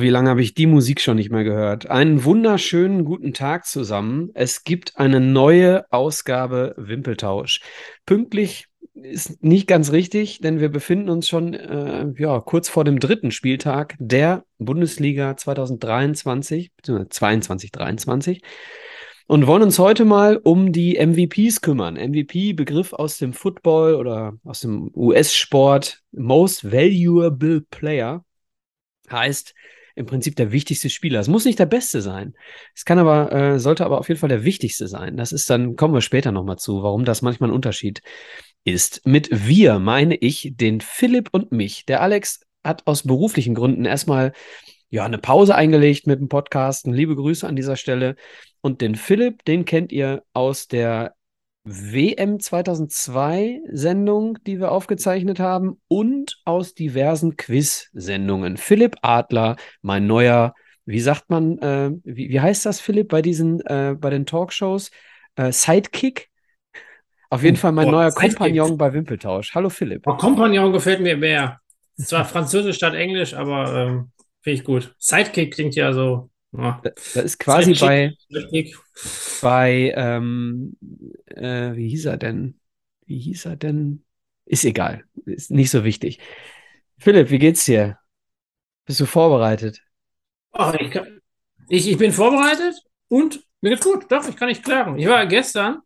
Wie lange habe ich die Musik schon nicht mehr gehört? Einen wunderschönen guten Tag zusammen. Es gibt eine neue Ausgabe Wimpeltausch. Pünktlich ist nicht ganz richtig, denn wir befinden uns schon äh, ja, kurz vor dem dritten Spieltag der Bundesliga 2023 bzw. 22 23 und wollen uns heute mal um die MVPs kümmern. MVP, Begriff aus dem Football oder aus dem US-Sport, Most Valuable Player heißt im Prinzip der wichtigste Spieler. Es muss nicht der Beste sein. Es kann aber, äh, sollte aber auf jeden Fall der wichtigste sein. Das ist dann, kommen wir später nochmal zu, warum das manchmal ein Unterschied ist. Mit wir meine ich den Philipp und mich. Der Alex hat aus beruflichen Gründen erstmal ja, eine Pause eingelegt mit dem Podcasten. Liebe Grüße an dieser Stelle. Und den Philipp, den kennt ihr aus der WM 2002 Sendung, die wir aufgezeichnet haben und aus diversen Quiz-Sendungen. Philipp Adler, mein neuer, wie sagt man, äh, wie, wie, heißt das, Philipp, bei diesen, äh, bei den Talkshows? Äh, Sidekick? Auf jeden oh, Fall mein oh, neuer Sidekick. Kompagnon bei Wimpeltausch. Hallo Philipp. Oh, Kompagnon gefällt mir mehr. Zwar Französisch statt Englisch, aber ähm, finde ich gut. Sidekick klingt ja so ja. Das ist quasi bei, bei ähm, äh, wie hieß er denn? Wie hieß er denn? Ist egal, ist nicht so wichtig. Philipp, wie geht's dir? Bist du vorbereitet? Ach, ich, kann, ich, ich bin vorbereitet und mir geht's gut. Doch, ich kann nicht klagen. Ich war gestern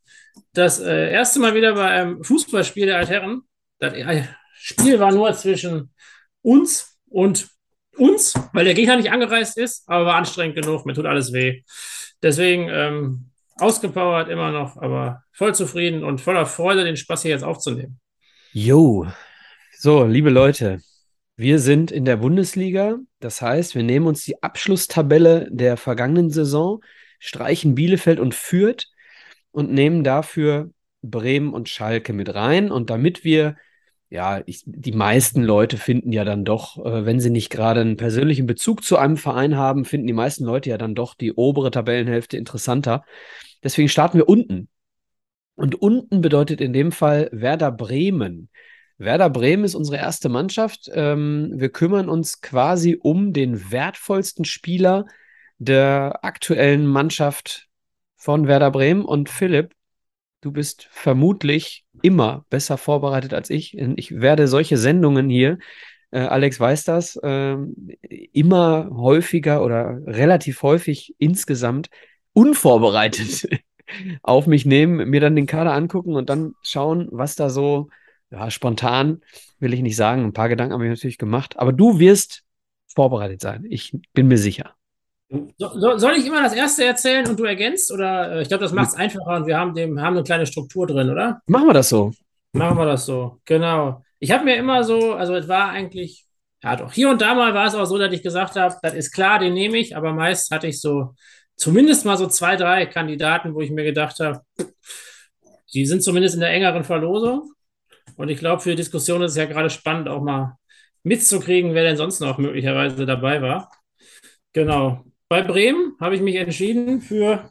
das äh, erste Mal wieder bei einem Fußballspiel der Altherren. Das äh, Spiel war nur zwischen uns und uns, weil der Gegner nicht angereist ist, aber war anstrengend genug, mir tut alles weh. Deswegen ähm, ausgepowert immer noch, aber voll zufrieden und voller Freude, den Spaß hier jetzt aufzunehmen. Jo, so, liebe Leute, wir sind in der Bundesliga. Das heißt, wir nehmen uns die Abschlusstabelle der vergangenen Saison, streichen Bielefeld und Fürth und nehmen dafür Bremen und Schalke mit rein. Und damit wir ja, ich, die meisten Leute finden ja dann doch, äh, wenn sie nicht gerade einen persönlichen Bezug zu einem Verein haben, finden die meisten Leute ja dann doch die obere Tabellenhälfte interessanter. Deswegen starten wir unten. Und unten bedeutet in dem Fall Werder Bremen. Werder Bremen ist unsere erste Mannschaft. Ähm, wir kümmern uns quasi um den wertvollsten Spieler der aktuellen Mannschaft von Werder Bremen. Und Philipp, Du bist vermutlich immer besser vorbereitet als ich. Ich werde solche Sendungen hier, äh, Alex weiß das, äh, immer häufiger oder relativ häufig insgesamt unvorbereitet auf mich nehmen, mir dann den Kader angucken und dann schauen, was da so, ja, spontan will ich nicht sagen, ein paar Gedanken habe ich natürlich gemacht, aber du wirst vorbereitet sein. Ich bin mir sicher. So, soll ich immer das erste erzählen und du ergänzt? Oder äh, ich glaube, das macht es einfacher und wir haben, dem, haben eine kleine Struktur drin, oder? Machen wir das so. Machen wir das so, genau. Ich habe mir immer so, also es war eigentlich, ja doch, hier und da mal war es auch so, dass ich gesagt habe, das ist klar, den nehme ich, aber meist hatte ich so zumindest mal so zwei, drei Kandidaten, wo ich mir gedacht habe, die sind zumindest in der engeren Verlosung. Und ich glaube, für die Diskussion ist es ja gerade spannend, auch mal mitzukriegen, wer denn sonst noch möglicherweise dabei war. Genau. Bei Bremen habe ich mich entschieden für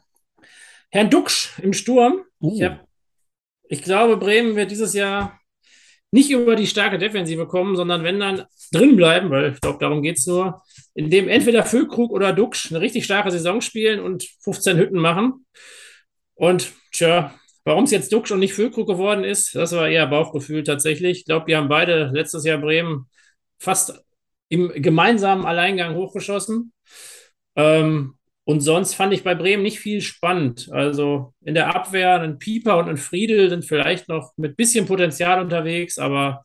Herrn Duxch im Sturm. Uh. Ich, hab, ich glaube, Bremen wird dieses Jahr nicht über die starke Defensive kommen, sondern wenn dann drin bleiben, weil ich glaube, darum geht es nur, indem entweder Füllkrug oder Duxch eine richtig starke Saison spielen und 15 Hütten machen. Und tja, warum es jetzt Duxch und nicht Füllkrug geworden ist, das war eher Bauchgefühl tatsächlich. Ich glaube, die haben beide letztes Jahr Bremen fast im gemeinsamen Alleingang hochgeschossen. Ähm, und sonst fand ich bei Bremen nicht viel spannend. Also in der Abwehr ein Pieper und ein Friedel sind vielleicht noch mit bisschen Potenzial unterwegs, aber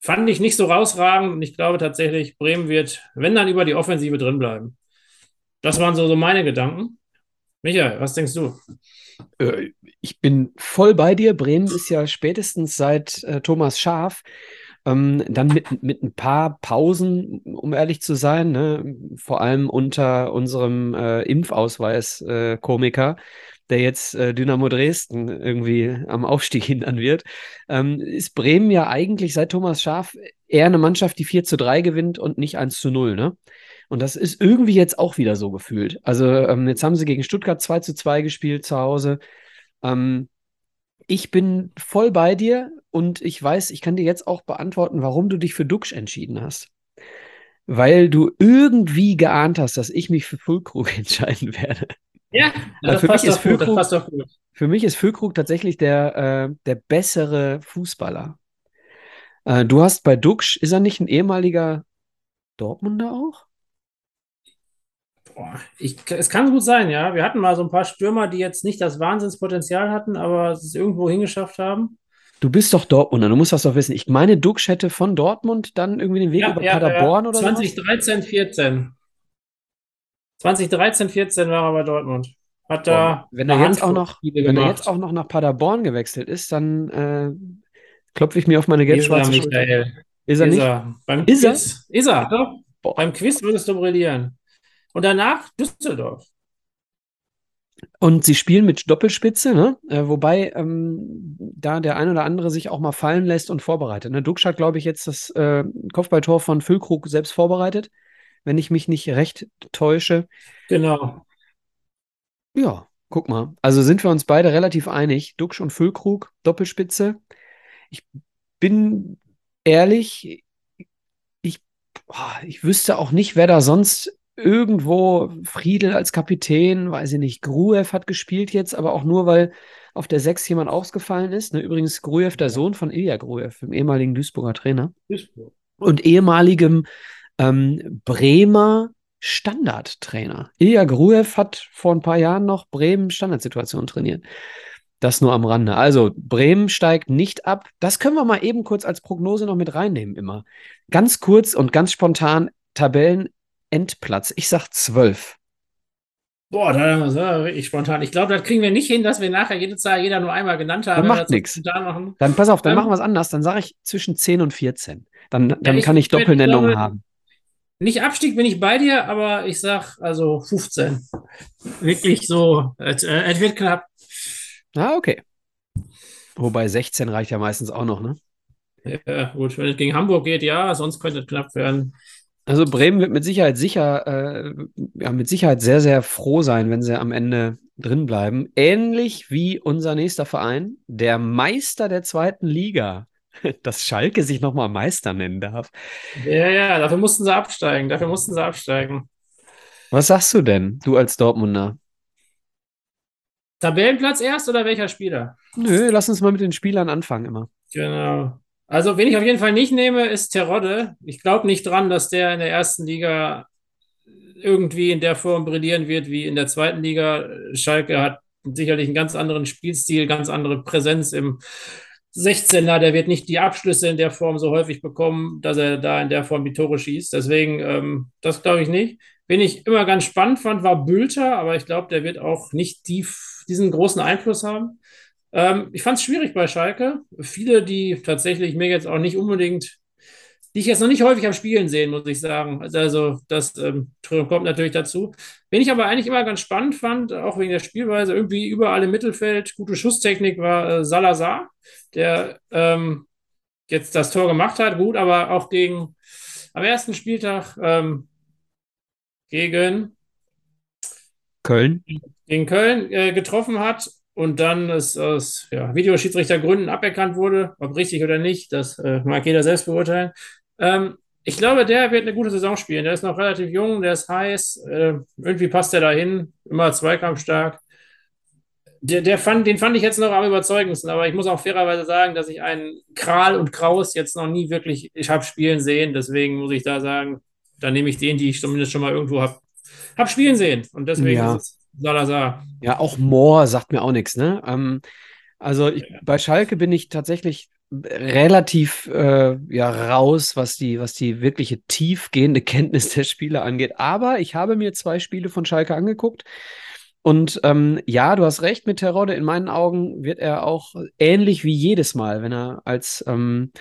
fand ich nicht so rausragend. Und ich glaube tatsächlich, Bremen wird, wenn dann über die Offensive drin bleiben. Das waren so, so meine Gedanken. Michael, was denkst du? Äh, ich bin voll bei dir. Bremen ist ja spätestens seit äh, Thomas Schaf ähm, dann mit, mit ein paar Pausen, um ehrlich zu sein, ne? vor allem unter unserem äh, Impfausweis-Komiker, äh, der jetzt äh, Dynamo Dresden irgendwie am Aufstieg hindern wird, ähm, ist Bremen ja eigentlich seit Thomas Schaf eher eine Mannschaft, die 4 zu 3 gewinnt und nicht 1 zu 0, ne? Und das ist irgendwie jetzt auch wieder so gefühlt. Also ähm, jetzt haben sie gegen Stuttgart 2 zu 2 gespielt zu Hause. Ähm, ich bin voll bei dir und ich weiß, ich kann dir jetzt auch beantworten, warum du dich für Duxch entschieden hast. weil du irgendwie geahnt hast, dass ich mich für Füllkrug entscheiden werde. Ja, das für, mich passt ist doch gut, Füllkrug, passt gut. für mich ist Füllkrug tatsächlich der, äh, der bessere Fußballer. Äh, du hast bei Duxch, ist er nicht ein ehemaliger Dortmunder auch? Ich, es kann gut sein, ja. Wir hatten mal so ein paar Stürmer, die jetzt nicht das Wahnsinnspotenzial hatten, aber es irgendwo hingeschafft haben. Du bist doch Dortmunder, du musst das doch wissen. Ich meine, Duxch hätte von Dortmund dann irgendwie den Weg Ja, über ja, Paderborn ja. oder so. 2013, 14. 2013, 14 war er bei Dortmund. Hat da wenn er jetzt auch noch, wenn er jetzt auch noch nach Paderborn gewechselt ist, dann äh, klopfe ich mir auf meine Ist er, gelb-schwarze Schulter. Michael. Ist er Ist nicht? er. Beim Ist er? Quiz. Ist er, doch. Beim Quiz würdest du brillieren. Und danach Düsseldorf. Und sie spielen mit Doppelspitze, ne? Äh, wobei ähm, da der ein oder andere sich auch mal fallen lässt und vorbereitet. Ne? Duxch hat, glaube ich, jetzt das äh, Kopfballtor von Füllkrug selbst vorbereitet, wenn ich mich nicht recht täusche. Genau. Ja, guck mal. Also sind wir uns beide relativ einig. Duxch und Füllkrug, Doppelspitze. Ich bin ehrlich, ich, ich wüsste auch nicht, wer da sonst irgendwo Friedel als Kapitän, weiß ich nicht, Gruev hat gespielt jetzt, aber auch nur, weil auf der 6 jemand ausgefallen ist. Ne? Übrigens Gruev, der Sohn von Ilya Gruev, dem ehemaligen Duisburger Trainer Duisburg. und ehemaligem ähm, Bremer Standardtrainer. Ilya Gruev hat vor ein paar Jahren noch Bremen Standardsituation trainiert. Das nur am Rande. Also Bremen steigt nicht ab. Das können wir mal eben kurz als Prognose noch mit reinnehmen immer. Ganz kurz und ganz spontan Tabellenendplatz. Ich sag 12. Boah, da das war wirklich spontan. Ich glaube, das kriegen wir nicht hin, dass wir nachher jede Zahl jeder nur einmal genannt haben. Dann macht machen. Dann pass auf, dann Ähm, machen wir es anders. Dann sage ich zwischen 10 und 14. Dann, dann ich- kann ich Doppelnennungen haben. Nicht Abstieg bin ich bei dir, aber ich sag also 15. Wirklich so, es, äh, es wird knapp. Ah, okay. Wobei 16 reicht ja meistens auch noch, ne? Ja, gut, wenn es gegen Hamburg geht, ja, sonst könnte es knapp werden. Also Bremen wird mit Sicherheit sicher, äh, ja, mit Sicherheit sehr, sehr froh sein, wenn sie am Ende drin bleiben. Ähnlich wie unser nächster Verein, der Meister der zweiten Liga. Dass Schalke sich nochmal Meister nennen darf. Ja, ja, dafür mussten sie absteigen. Dafür mussten sie absteigen. Was sagst du denn, du als Dortmunder? Tabellenplatz erst oder welcher Spieler? Nö, lass uns mal mit den Spielern anfangen immer. Genau. Also, wen ich auf jeden Fall nicht nehme, ist Terodde. Ich glaube nicht dran, dass der in der ersten Liga irgendwie in der Form brillieren wird wie in der zweiten Liga. Schalke hat sicherlich einen ganz anderen Spielstil, ganz andere Präsenz im 16er. Der wird nicht die Abschlüsse in der Form so häufig bekommen, dass er da in der Form die Tore schießt. Deswegen, ähm, das glaube ich nicht. Wen ich immer ganz spannend fand, war Bülter, aber ich glaube, der wird auch nicht die, diesen großen Einfluss haben. Ähm, ich fand es schwierig bei Schalke. Viele, die tatsächlich mir jetzt auch nicht unbedingt, die ich jetzt noch nicht häufig am Spielen sehen, muss ich sagen. Also, das ähm, kommt natürlich dazu. Wen ich aber eigentlich immer ganz spannend fand, auch wegen der Spielweise, irgendwie überall im Mittelfeld, gute Schusstechnik war äh, Salazar, der ähm, jetzt das Tor gemacht hat. Gut, aber auch gegen am ersten Spieltag ähm, gegen Köln? gegen Köln äh, getroffen hat und dann es aus ja, Videoschiedsrichtergründen aberkannt wurde, ob richtig oder nicht, das äh, mag jeder selbst beurteilen. Ähm, ich glaube, der wird eine gute Saison spielen. Der ist noch relativ jung, der ist heiß, äh, irgendwie passt er dahin, immer zweikampfstark. Der, der fand, den fand ich jetzt noch am überzeugendsten, aber ich muss auch fairerweise sagen, dass ich einen Kral und Kraus jetzt noch nie wirklich, ich habe spielen sehen, deswegen muss ich da sagen, da nehme ich den, die ich zumindest schon mal irgendwo habe hab spielen sehen. Und deswegen Ja. ist es Salazar. Ja, auch Mohr sagt mir auch nichts, ne? Ähm, also ich, bei Schalke bin ich tatsächlich relativ äh, ja, raus, was die, was die wirkliche tiefgehende Kenntnis der Spieler angeht. Aber ich habe mir zwei Spiele von Schalke angeguckt. Und ähm, ja, du hast recht mit Terodde. In meinen Augen wird er auch ähnlich wie jedes Mal, wenn er als, ähm,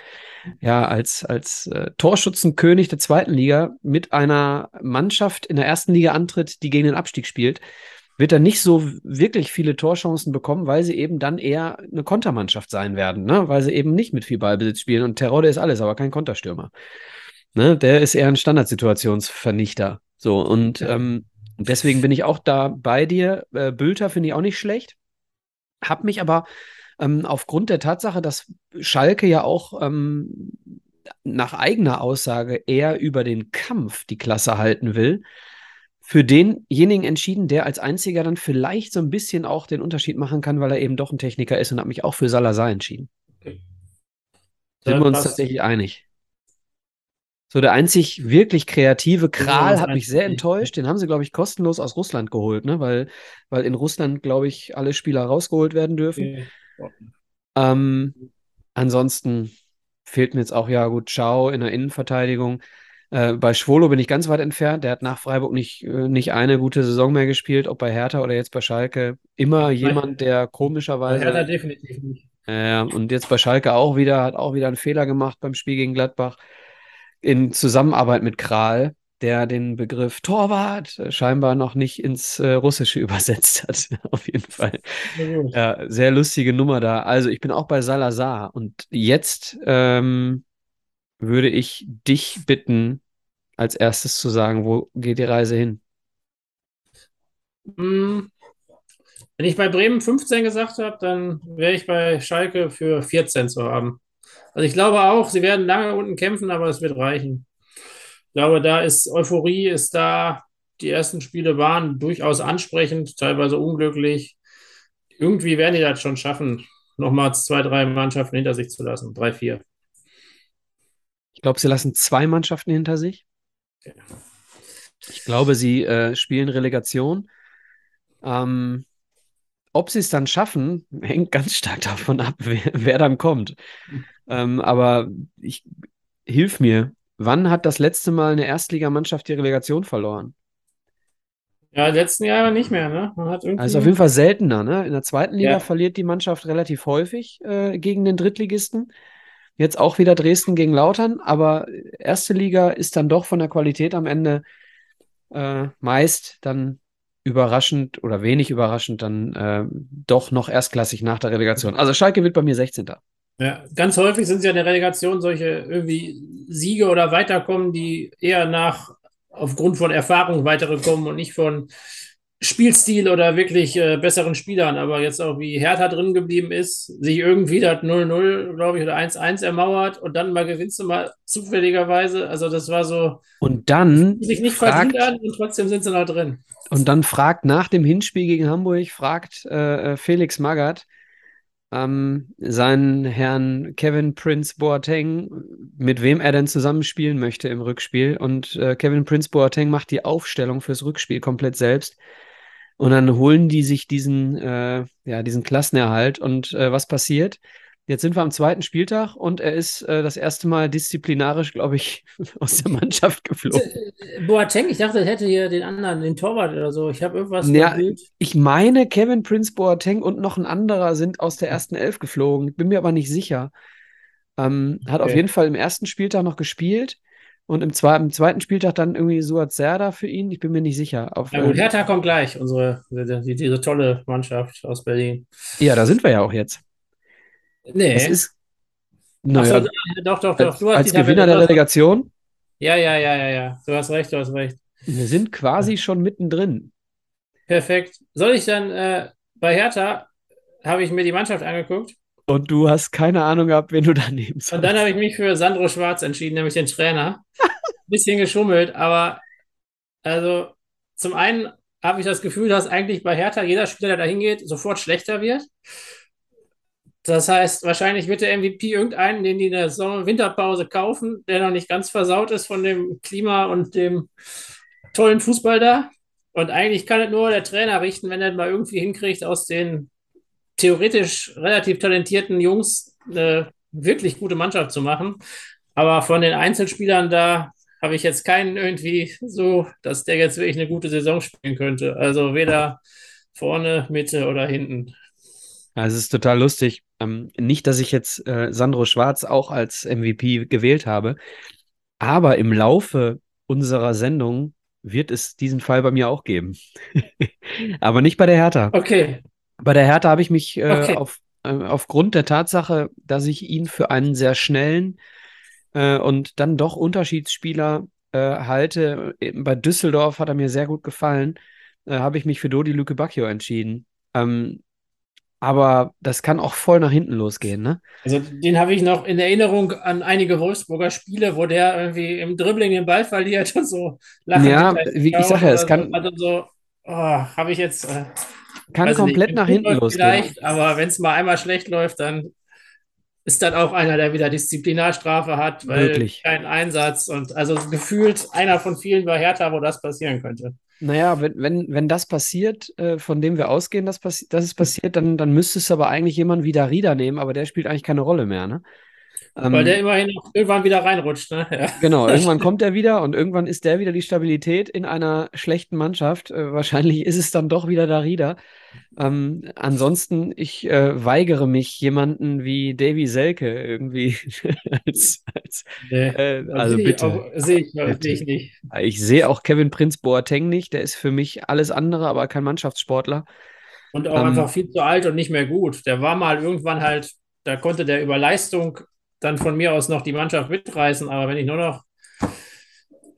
ja, als, als äh, Torschützenkönig der zweiten Liga mit einer Mannschaft in der ersten Liga antritt, die gegen den Abstieg spielt, wird er nicht so wirklich viele Torchancen bekommen, weil sie eben dann eher eine Kontermannschaft sein werden, ne? weil sie eben nicht mit viel Ballbesitz spielen. Und Terodde ist alles, aber kein Konterstürmer. Ne? Der ist eher ein Standardsituationsvernichter. So, und ähm, deswegen bin ich auch da bei dir. Äh, Bülter finde ich auch nicht schlecht. Hab mich aber ähm, aufgrund der Tatsache, dass Schalke ja auch ähm, nach eigener Aussage eher über den Kampf die Klasse halten will, für denjenigen entschieden, der als einziger dann vielleicht so ein bisschen auch den Unterschied machen kann, weil er eben doch ein Techniker ist und habe mich auch für Salazar entschieden. Okay. Sind wir uns passt. tatsächlich einig. So, der einzig wirklich kreative Kral hat mich sehr enttäuscht. Den haben sie, glaube ich, kostenlos aus Russland geholt, ne? Weil, weil in Russland, glaube ich, alle Spieler rausgeholt werden dürfen. Okay. Ähm, ansonsten fehlt mir jetzt auch, ja gut, Ciao in der Innenverteidigung. Äh, bei Schwolo bin ich ganz weit entfernt. Der hat nach Freiburg nicht, äh, nicht eine gute Saison mehr gespielt, ob bei Hertha oder jetzt bei Schalke. Immer jemand, der komischerweise. Bei Hertha definitiv nicht. Äh, und jetzt bei Schalke auch wieder, hat auch wieder einen Fehler gemacht beim Spiel gegen Gladbach. In Zusammenarbeit mit Kral, der den Begriff Torwart äh, scheinbar noch nicht ins äh, Russische übersetzt hat. Auf jeden Fall. Ja, sehr lustige Nummer da. Also ich bin auch bei Salazar und jetzt ähm, würde ich dich bitten, als erstes zu sagen, wo geht die Reise hin? Hm, wenn ich bei Bremen 15 gesagt habe, dann wäre ich bei Schalke für 14 zu haben. Also ich glaube auch, sie werden lange unten kämpfen, aber es wird reichen. Ich glaube, da ist Euphorie, ist da. Die ersten Spiele waren durchaus ansprechend, teilweise unglücklich. Irgendwie werden die das schon schaffen, nochmal zwei, drei Mannschaften hinter sich zu lassen. Drei, vier. Ich glaube, sie lassen zwei Mannschaften hinter sich. Ja. Ich glaube, sie äh, spielen Relegation. Ähm, ob sie es dann schaffen, hängt ganz stark davon ab, wer, wer dann kommt. Ähm, aber ich hilf mir. Wann hat das letzte Mal eine Erstligamannschaft die Relegation verloren? Ja, letzten Jahre nicht mehr, ne? Man hat irgendwie... Also auf jeden Fall seltener, ne? In der zweiten Liga ja. verliert die Mannschaft relativ häufig äh, gegen den Drittligisten. Jetzt auch wieder Dresden gegen Lautern, aber erste Liga ist dann doch von der Qualität am Ende äh, meist dann überraschend oder wenig überraschend dann äh, doch noch erstklassig nach der Relegation. Also Schalke wird bei mir 16. Ja, ganz häufig sind es ja in der Relegation solche irgendwie Siege oder Weiterkommen, die eher nach aufgrund von Erfahrung weitere kommen und nicht von Spielstil oder wirklich äh, besseren Spielern, aber jetzt auch wie Hertha drin geblieben ist, sich irgendwie das 0-0, glaube ich, oder 1-1 ermauert und dann mal gewinnst du mal zufälligerweise. Also das war so. Und dann. Sich nicht fragt, verdient an und trotzdem sind sie noch drin. Und dann fragt nach dem Hinspiel gegen Hamburg, fragt äh, äh Felix Magath, ähm, seinen Herrn Kevin Prince Boateng, mit wem er denn zusammenspielen möchte im Rückspiel. Und äh, Kevin Prince Boateng macht die Aufstellung fürs Rückspiel komplett selbst. Und dann holen die sich diesen, äh, ja, diesen Klassenerhalt. Und äh, was passiert? Jetzt sind wir am zweiten Spieltag und er ist äh, das erste Mal disziplinarisch, glaube ich, aus der Mannschaft geflogen. Äh, Boateng, ich dachte, er hätte hier den anderen, den Torwart oder so. Ich habe irgendwas. Ja, ich meine, Kevin Prince Boateng und noch ein anderer sind aus der ersten Elf geflogen. Bin mir aber nicht sicher. Ähm, hat okay. auf jeden Fall im ersten Spieltag noch gespielt. Und im, zwe im zweiten Spieltag dann irgendwie Suat Serda für ihn. Ich bin mir nicht sicher. Auf, ja, gut, ähm, Hertha kommt gleich, unsere, die, diese tolle Mannschaft aus Berlin. Ja, da sind wir ja auch jetzt. Nee. Das ist. Naja, so, doch, doch, doch. Du als Gewinner der Relegation? Ja, ja, ja, ja, ja. Du hast recht, du hast recht. Wir sind quasi schon mittendrin. Perfekt. Soll ich dann äh, bei Hertha habe ich mir die Mannschaft angeguckt und du hast keine Ahnung gehabt, wen du da sollst. Und dann habe ich mich für Sandro Schwarz entschieden, nämlich den Trainer. Bisschen geschummelt, aber also zum einen habe ich das Gefühl, dass eigentlich bei Hertha jeder Spieler, der da hingeht, sofort schlechter wird. Das heißt, wahrscheinlich wird der MVP irgendeinen, den die in der Sommer Winterpause kaufen, der noch nicht ganz versaut ist von dem Klima und dem tollen Fußball da. Und eigentlich kann es nur der Trainer richten, wenn er mal irgendwie hinkriegt, aus den theoretisch relativ talentierten Jungs eine wirklich gute Mannschaft zu machen. Aber von den Einzelspielern da habe ich jetzt keinen irgendwie so, dass der jetzt wirklich eine gute Saison spielen könnte. Also weder vorne, Mitte oder hinten. Ja, es ist total lustig. Ähm, nicht, dass ich jetzt äh, Sandro Schwarz auch als MVP gewählt habe, aber im Laufe unserer Sendung wird es diesen Fall bei mir auch geben. aber nicht bei der Hertha. Okay. Bei der Hertha habe ich mich äh, okay. auf, äh, aufgrund der Tatsache, dass ich ihn für einen sehr schnellen äh, und dann doch Unterschiedsspieler äh, halte, bei Düsseldorf hat er mir sehr gut gefallen, äh, habe ich mich für Dodi Lüke Bacchio entschieden. Ähm, aber das kann auch voll nach hinten losgehen, ne? Also den habe ich noch in Erinnerung an einige Wolfsburger Spiele, wo der irgendwie im Dribbling den Ball verliert und so lachen. Ja, wie ich sage, es kann. Also so, oh, habe ich jetzt. Äh, kann komplett nicht, nach hinten losgehen. Vielleicht, aber wenn es mal einmal schlecht läuft, dann ist dann auch einer, der wieder Disziplinarstrafe hat, weil Wirklich? kein Einsatz und also gefühlt einer von vielen bei Hertha, wo das passieren könnte. Naja, wenn, wenn, wenn das passiert, äh, von dem wir ausgehen, dass, passi dass es passiert, dann, dann müsste es aber eigentlich jemand wie Darida nehmen, aber der spielt eigentlich keine Rolle mehr, ne? Ähm, Weil der immerhin irgendwann wieder reinrutscht, ne? Ja. Genau, irgendwann kommt er wieder und irgendwann ist der wieder die Stabilität in einer schlechten Mannschaft. Äh, wahrscheinlich ist es dann doch wieder Darida. Ähm, ansonsten, ich äh, weigere mich, jemanden wie Davy Selke irgendwie als, als nee, äh, also bitte. Sehe ich, seh ich nicht. Ich sehe auch Kevin Prinz Boateng nicht. Der ist für mich alles andere, aber kein Mannschaftssportler. Und auch ähm, einfach viel zu alt und nicht mehr gut. Der war mal irgendwann halt, da konnte der über Leistung dann von mir aus noch die Mannschaft mitreißen, aber wenn ich nur noch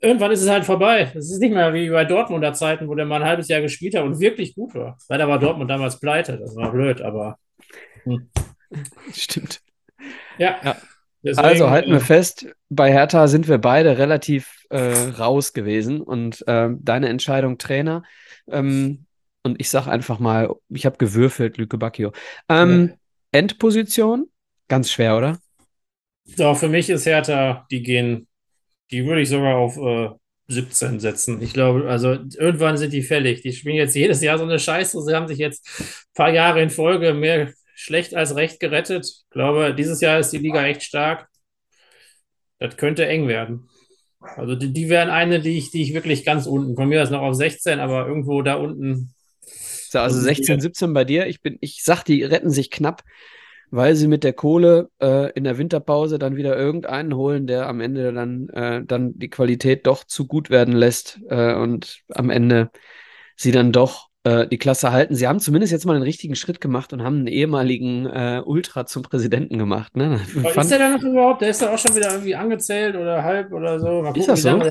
irgendwann ist es halt vorbei. Es ist nicht mehr wie bei Dortmunder Zeiten, wo der mal ein halbes Jahr gespielt hat und wirklich gut war. Leider war Dortmund damals pleite. Das war blöd, aber. Hm. Stimmt. Ja. ja. Deswegen, also halten wir äh, fest, bei Hertha sind wir beide relativ äh, raus gewesen und äh, deine Entscheidung Trainer. Ähm, und ich sage einfach mal, ich habe gewürfelt, Lüke Bacchio. Ähm, ja. Endposition, ganz schwer, oder? Doch, für mich ist Hertha, die gehen die würde ich sogar auf äh, 17 setzen. Ich glaube, also irgendwann sind die fällig. Die spielen jetzt jedes Jahr so eine Scheiße. Sie haben sich jetzt ein paar Jahre in Folge mehr schlecht als recht gerettet. Ich glaube, dieses Jahr ist die Liga echt stark. Das könnte eng werden. Also die, die wären eine, die ich, die ich wirklich ganz unten. Von mir ist noch auf 16, aber irgendwo da unten. also 16, 17 bei dir. Ich bin, ich sag, die retten sich knapp weil sie mit der Kohle äh, in der Winterpause dann wieder irgendeinen holen, der am Ende dann, äh, dann die Qualität doch zu gut werden lässt äh, und am Ende sie dann doch äh, die Klasse halten. Sie haben zumindest jetzt mal einen richtigen Schritt gemacht und haben einen ehemaligen äh, Ultra zum Präsidenten gemacht. Ne? Ist der da noch überhaupt? Der ist da auch schon wieder irgendwie angezählt oder halb oder so. Gucken, ist das so?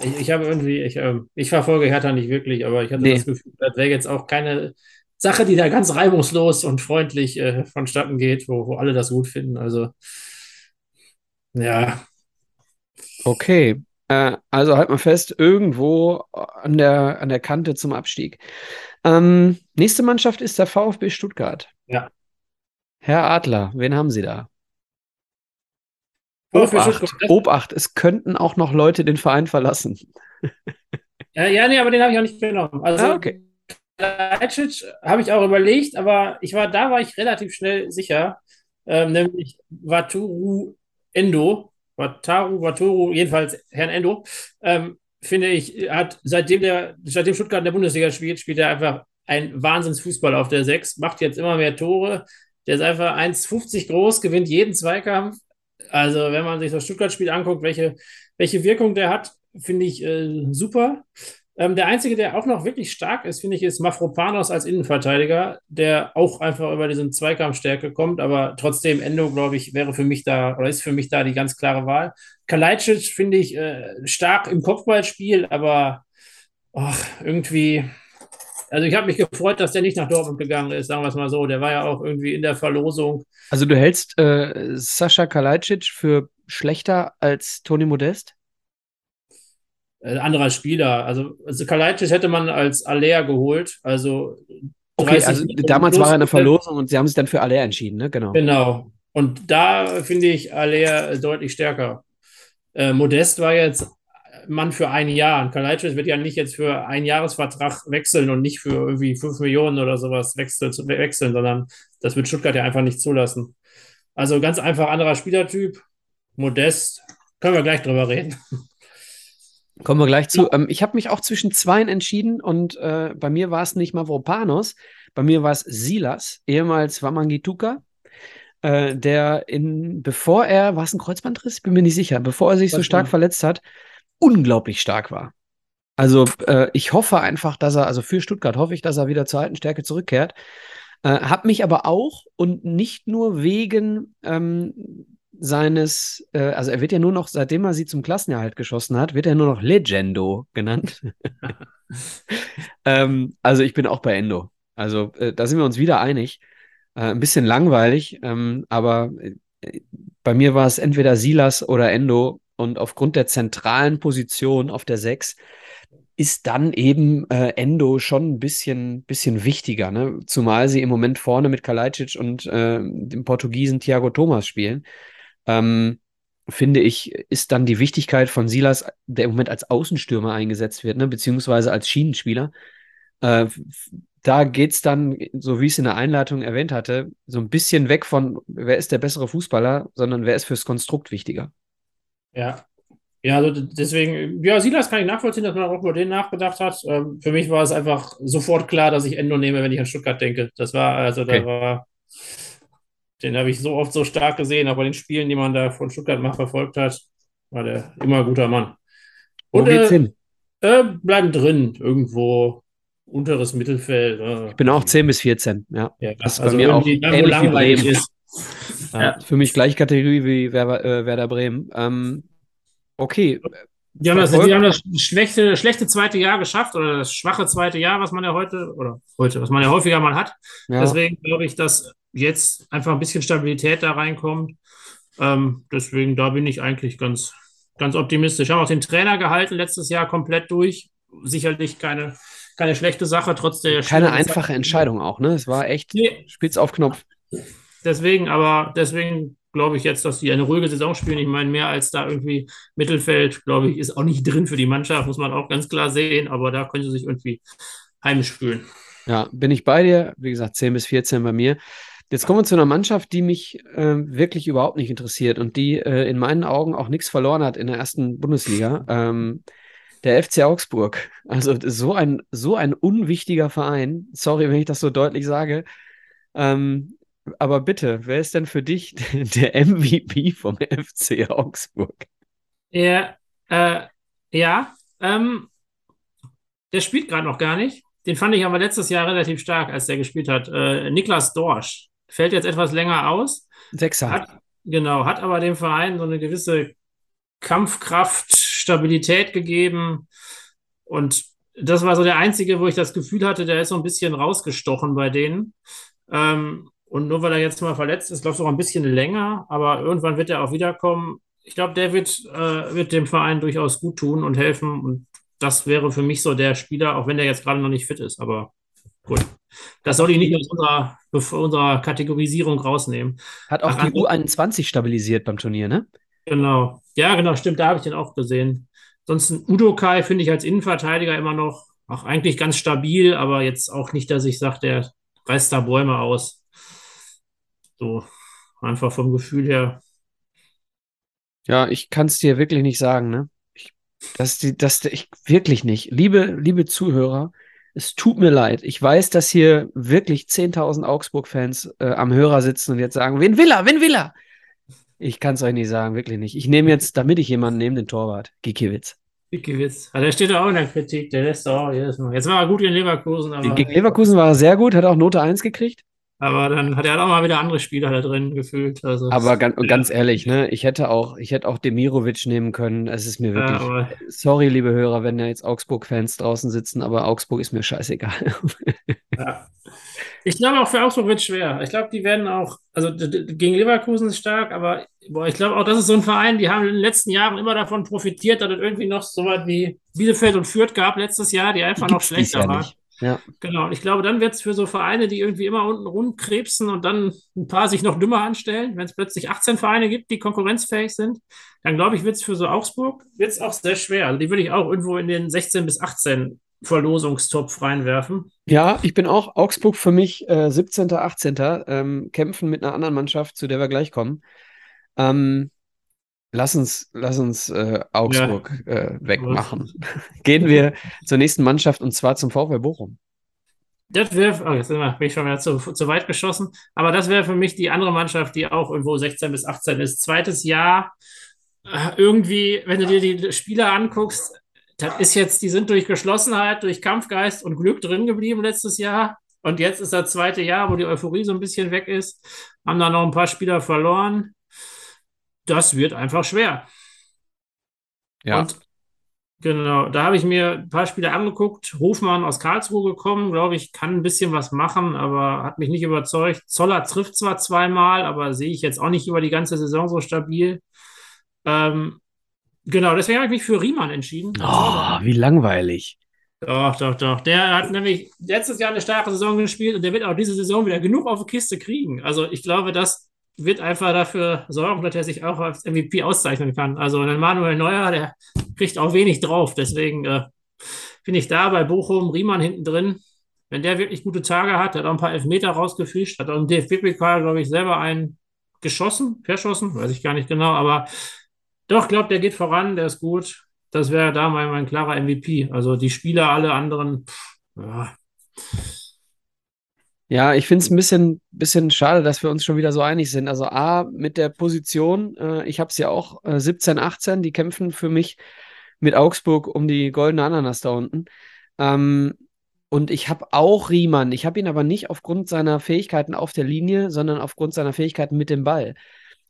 Ich, ich habe irgendwie, ich, äh, ich verfolge Hertha nicht wirklich, aber ich hatte nee. das Gefühl, das wäre jetzt auch keine Sache, die da ganz reibungslos und freundlich äh, vonstatten geht, wo, wo alle das gut finden. Also, ja. Okay. Äh, also halt mal fest, irgendwo an der, an der Kante zum Abstieg. Ähm, nächste Mannschaft ist der VfB Stuttgart. Ja. Herr Adler, wen haben Sie da? Obacht, Obacht, es könnten auch noch Leute den Verein verlassen. Ja, ja nee, aber den habe ich auch nicht genommen. Also, ah, okay. Kalajdzic habe ich auch überlegt, aber ich war, da war ich relativ schnell sicher, ähm, nämlich Waturu Endo, Wataru, Wataru, jedenfalls Herrn Endo, ähm, finde ich, hat seitdem der, seitdem Stuttgart in der Bundesliga spielt, spielt er einfach ein Wahnsinnsfußball auf der 6, macht jetzt immer mehr Tore. Der ist einfach 1,50 groß, gewinnt jeden Zweikampf. Also, wenn man sich das Stuttgart-Spiel anguckt, welche, welche Wirkung der hat, finde ich äh, super. Ähm, der einzige, der auch noch wirklich stark ist, finde ich, ist Mafropanos als Innenverteidiger, der auch einfach über diesen Zweikampfstärke kommt, aber trotzdem Endo, glaube ich, wäre für mich da oder ist für mich da die ganz klare Wahl. Kalajdzic finde ich äh, stark im Kopfballspiel, aber och, irgendwie, also ich habe mich gefreut, dass der nicht nach Dortmund gegangen ist, sagen wir es mal so. Der war ja auch irgendwie in der Verlosung. Also du hältst äh, Sascha Kalajdzic für schlechter als Toni Modest? Äh, anderer Spieler. Also, also Kalajdzic hätte man als Aller geholt. Also, okay, also damals war er in der Verlosung und sie haben sich dann für Aller entschieden, ne? Genau. Genau. Und da finde ich Aller deutlich stärker. Äh, Modest war jetzt Mann für ein Jahr. Und Kalajdzic wird ja nicht jetzt für einen Jahresvertrag wechseln und nicht für irgendwie 5 Millionen oder sowas wechseln, wechseln, sondern das wird Stuttgart ja einfach nicht zulassen. Also ganz einfach anderer Spielertyp. Modest. Können wir gleich drüber reden. Kommen wir gleich zu. Ähm, ich habe mich auch zwischen zweien entschieden und äh, bei mir war es nicht Mavropanos, bei mir war es Silas, ehemals Wamangituka, äh, der in, bevor er, war es ein Kreuzbandriss? Bin mir nicht sicher, bevor er sich so stark verletzt hat, unglaublich stark war. Also äh, ich hoffe einfach, dass er, also für Stuttgart hoffe ich, dass er wieder zur alten Stärke zurückkehrt. Äh, hab mich aber auch und nicht nur wegen ähm, seines, äh, also er wird ja nur noch, seitdem er sie zum Klassenerhalt geschossen hat, wird er nur noch Legendo genannt. ähm, also ich bin auch bei Endo. Also äh, da sind wir uns wieder einig. Äh, ein bisschen langweilig, ähm, aber äh, bei mir war es entweder Silas oder Endo und aufgrund der zentralen Position auf der 6 ist dann eben äh, Endo schon ein bisschen, bisschen wichtiger, ne? Zumal sie im Moment vorne mit Kalajdzic und äh, dem Portugiesen Thiago Thomas spielen. Ähm, finde ich, ist dann die Wichtigkeit von Silas, der im Moment als Außenstürmer eingesetzt wird, ne? beziehungsweise als Schienenspieler. Äh, da geht es dann, so wie ich es in der Einleitung erwähnt hatte, so ein bisschen weg von, wer ist der bessere Fußballer, sondern wer ist fürs Konstrukt wichtiger. Ja, ja, also deswegen, ja, Silas kann ich nachvollziehen, dass man auch über den nachgedacht hat. Ähm, für mich war es einfach sofort klar, dass ich Endo nehme, wenn ich an Stuttgart denke. Das war, also okay. da war, den habe ich so oft so stark gesehen, bei den Spielen, die man da von Stuttgart mal verfolgt hat, war der immer ein guter Mann. Und, Wo geht's äh, hin? Äh, bleiben drin, irgendwo unteres Mittelfeld. Äh. Ich bin auch 10 bis 14, ja. ja das ist also bei mir auch ähnlich wie Bremen. Ist. Ja. Für mich gleiche Kategorie wie Werder, äh, Werder Bremen. Ähm, Okay. Die haben, das, die haben das schlechte, schlechte zweite Jahr geschafft oder das schwache zweite Jahr, was man ja heute oder heute, was man ja häufiger mal hat. Ja. Deswegen glaube ich, dass jetzt einfach ein bisschen Stabilität da reinkommt. Ähm, deswegen, da bin ich eigentlich ganz, ganz optimistisch. Haben auch den Trainer gehalten letztes Jahr komplett durch. Sicherlich keine, keine schlechte Sache, trotz der. Keine einfache Entscheidung auch, ne? Es war echt nee. Spitz auf Knopf. Deswegen, aber deswegen glaube ich jetzt, dass die eine ruhige Saison spielen. Ich meine, mehr als da irgendwie Mittelfeld, glaube ich, ist auch nicht drin für die Mannschaft, muss man auch ganz klar sehen. Aber da können sie sich irgendwie heimisch fühlen. Ja, bin ich bei dir. Wie gesagt, 10 bis 14 bei mir. Jetzt kommen wir zu einer Mannschaft, die mich äh, wirklich überhaupt nicht interessiert und die äh, in meinen Augen auch nichts verloren hat in der ersten Bundesliga. Ähm, der FC Augsburg. Also so ein, so ein unwichtiger Verein. Sorry, wenn ich das so deutlich sage. Ähm, aber bitte, wer ist denn für dich der MVP vom FC Augsburg? Ja, äh, ja, ähm, der spielt gerade noch gar nicht. Den fand ich aber letztes Jahr relativ stark, als der gespielt hat. Äh, Niklas Dorsch fällt jetzt etwas länger aus. Sechser. Hat, genau, hat aber dem Verein so eine gewisse Kampfkraft, Stabilität gegeben. Und das war so der einzige, wo ich das Gefühl hatte, der ist so ein bisschen rausgestochen bei denen. Ähm, und nur weil er jetzt mal verletzt ist, glaube ich, auch ein bisschen länger, aber irgendwann wird er auch wiederkommen. Ich glaube, der wird, äh, wird dem Verein durchaus gut tun und helfen. Und das wäre für mich so der Spieler, auch wenn der jetzt gerade noch nicht fit ist. Aber gut. Das soll ich nicht aus unserer, unserer Kategorisierung rausnehmen. Hat auch Ach, die U21 stabilisiert beim Turnier, ne? Genau. Ja, genau, stimmt. Da habe ich den auch gesehen. Sonst Udo Kai finde ich als Innenverteidiger immer noch auch eigentlich ganz stabil, aber jetzt auch nicht, dass ich sage, der reißt da Bäume aus. So einfach vom Gefühl her. Ja, ich kann es dir wirklich nicht sagen, ne? Ich, das, das, ich wirklich nicht. Liebe, liebe Zuhörer, es tut mir leid. Ich weiß, dass hier wirklich 10.000 Augsburg-Fans äh, am Hörer sitzen und jetzt sagen, wen will er, wen will er? Ich kann es euch nicht sagen, wirklich nicht. Ich nehme jetzt, damit ich jemanden nehme, den Torwart, Gikiewicz. Gikiewicz. Also der steht auch in der Kritik, der lässt auch jedes Mal. Jetzt war er gut in Leverkusen. Aber Gegen Leverkusen war er sehr gut, hat auch Note 1 gekriegt. Aber dann hat er halt auch mal wieder andere Spieler da drin gefühlt. Also aber ganz, ja. ganz ehrlich, ne, ich hätte auch, ich hätte auch Demirovic nehmen können. Es ist mir wirklich. Ja, sorry, liebe Hörer, wenn da jetzt Augsburg-Fans draußen sitzen, aber Augsburg ist mir scheißegal. Ja. Ich glaube auch für Augsburg wird es schwer. Ich glaube, die werden auch, also gegen Leverkusen ist stark, aber boah, ich glaube auch, das ist so ein Verein, die haben in den letzten Jahren immer davon profitiert, dass es irgendwie noch so was wie Bielefeld und Fürth gab letztes Jahr, die einfach noch schlechter waren. Ja. Genau, und ich glaube, dann wird es für so Vereine, die irgendwie immer unten rumkrebsen und dann ein paar sich noch dümmer anstellen, wenn es plötzlich 18 Vereine gibt, die konkurrenzfähig sind, dann glaube ich, wird es für so Augsburg wird's auch sehr schwer. Also die würde ich auch irgendwo in den 16 bis 18 Verlosungstopf reinwerfen. Ja, ich bin auch Augsburg für mich äh, 17., 18. Ähm, kämpfen mit einer anderen Mannschaft, zu der wir gleich kommen. Ähm, Lass uns, lass uns äh, Augsburg ja. äh, wegmachen. Gehen wir zur nächsten Mannschaft und zwar zum VfL Bochum. Das wäre, oh, jetzt bin ich schon wieder zu, zu weit geschossen, aber das wäre für mich die andere Mannschaft, die auch irgendwo 16 bis 18 ist. Zweites Jahr, äh, irgendwie, wenn du dir die Spieler anguckst, das ist jetzt, die sind durch Geschlossenheit, durch Kampfgeist und Glück drin geblieben letztes Jahr. Und jetzt ist das zweite Jahr, wo die Euphorie so ein bisschen weg ist. Haben da noch ein paar Spieler verloren das wird einfach schwer. Ja. Und Genau, da habe ich mir ein paar Spiele angeguckt. Hofmann aus Karlsruhe gekommen, glaube ich, kann ein bisschen was machen, aber hat mich nicht überzeugt. Zoller trifft zwar zweimal, aber sehe ich jetzt auch nicht über die ganze Saison so stabil. Ähm, genau, deswegen habe ich mich für Riemann entschieden. Oh, wie langweilig. Doch, doch, doch. Der hat nämlich letztes Jahr eine starke Saison gespielt und der wird auch diese Saison wieder genug auf die Kiste kriegen. Also ich glaube, das wird einfach dafür sorgen, dass er sich auch als MVP auszeichnen kann. Also ein Manuel Neuer, der kriegt auch wenig drauf. Deswegen äh, finde ich da bei Bochum Riemann hinten drin. Wenn der wirklich gute Tage hat, hat er auch ein paar Elfmeter rausgefischt, hat auch im DFB-Pokal, glaube ich, selber einen geschossen, verschossen, weiß ich gar nicht genau, aber doch, glaube der geht voran, der ist gut. Das wäre da mein, mein klarer MVP. Also die Spieler, alle anderen, pff, ja. Ja, ich finde es ein bisschen, bisschen schade, dass wir uns schon wieder so einig sind. Also A, mit der Position, äh, ich habe es ja auch, äh, 17, 18, die kämpfen für mich mit Augsburg um die goldene Ananas da unten. Ähm, und ich habe auch Riemann. Ich habe ihn aber nicht aufgrund seiner Fähigkeiten auf der Linie, sondern aufgrund seiner Fähigkeiten mit dem Ball.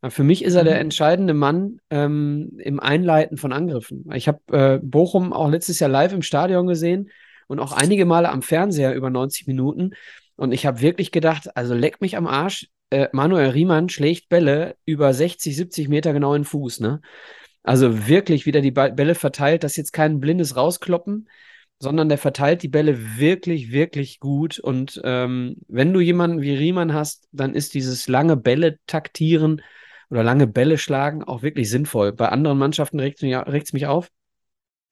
Für mich ist er der mhm. entscheidende Mann ähm, im Einleiten von Angriffen. Ich habe äh, Bochum auch letztes Jahr live im Stadion gesehen und auch einige Male am Fernseher über 90 Minuten. Und ich habe wirklich gedacht, also leck mich am Arsch. Äh, Manuel Riemann schlägt Bälle über 60, 70 Meter genau in den Fuß. Ne? Also wirklich wieder die Bälle verteilt. Das ist jetzt kein blindes Rauskloppen, sondern der verteilt die Bälle wirklich, wirklich gut. Und ähm, wenn du jemanden wie Riemann hast, dann ist dieses lange Bälle taktieren oder lange Bälle schlagen auch wirklich sinnvoll. Bei anderen Mannschaften regt es mich, mich auf.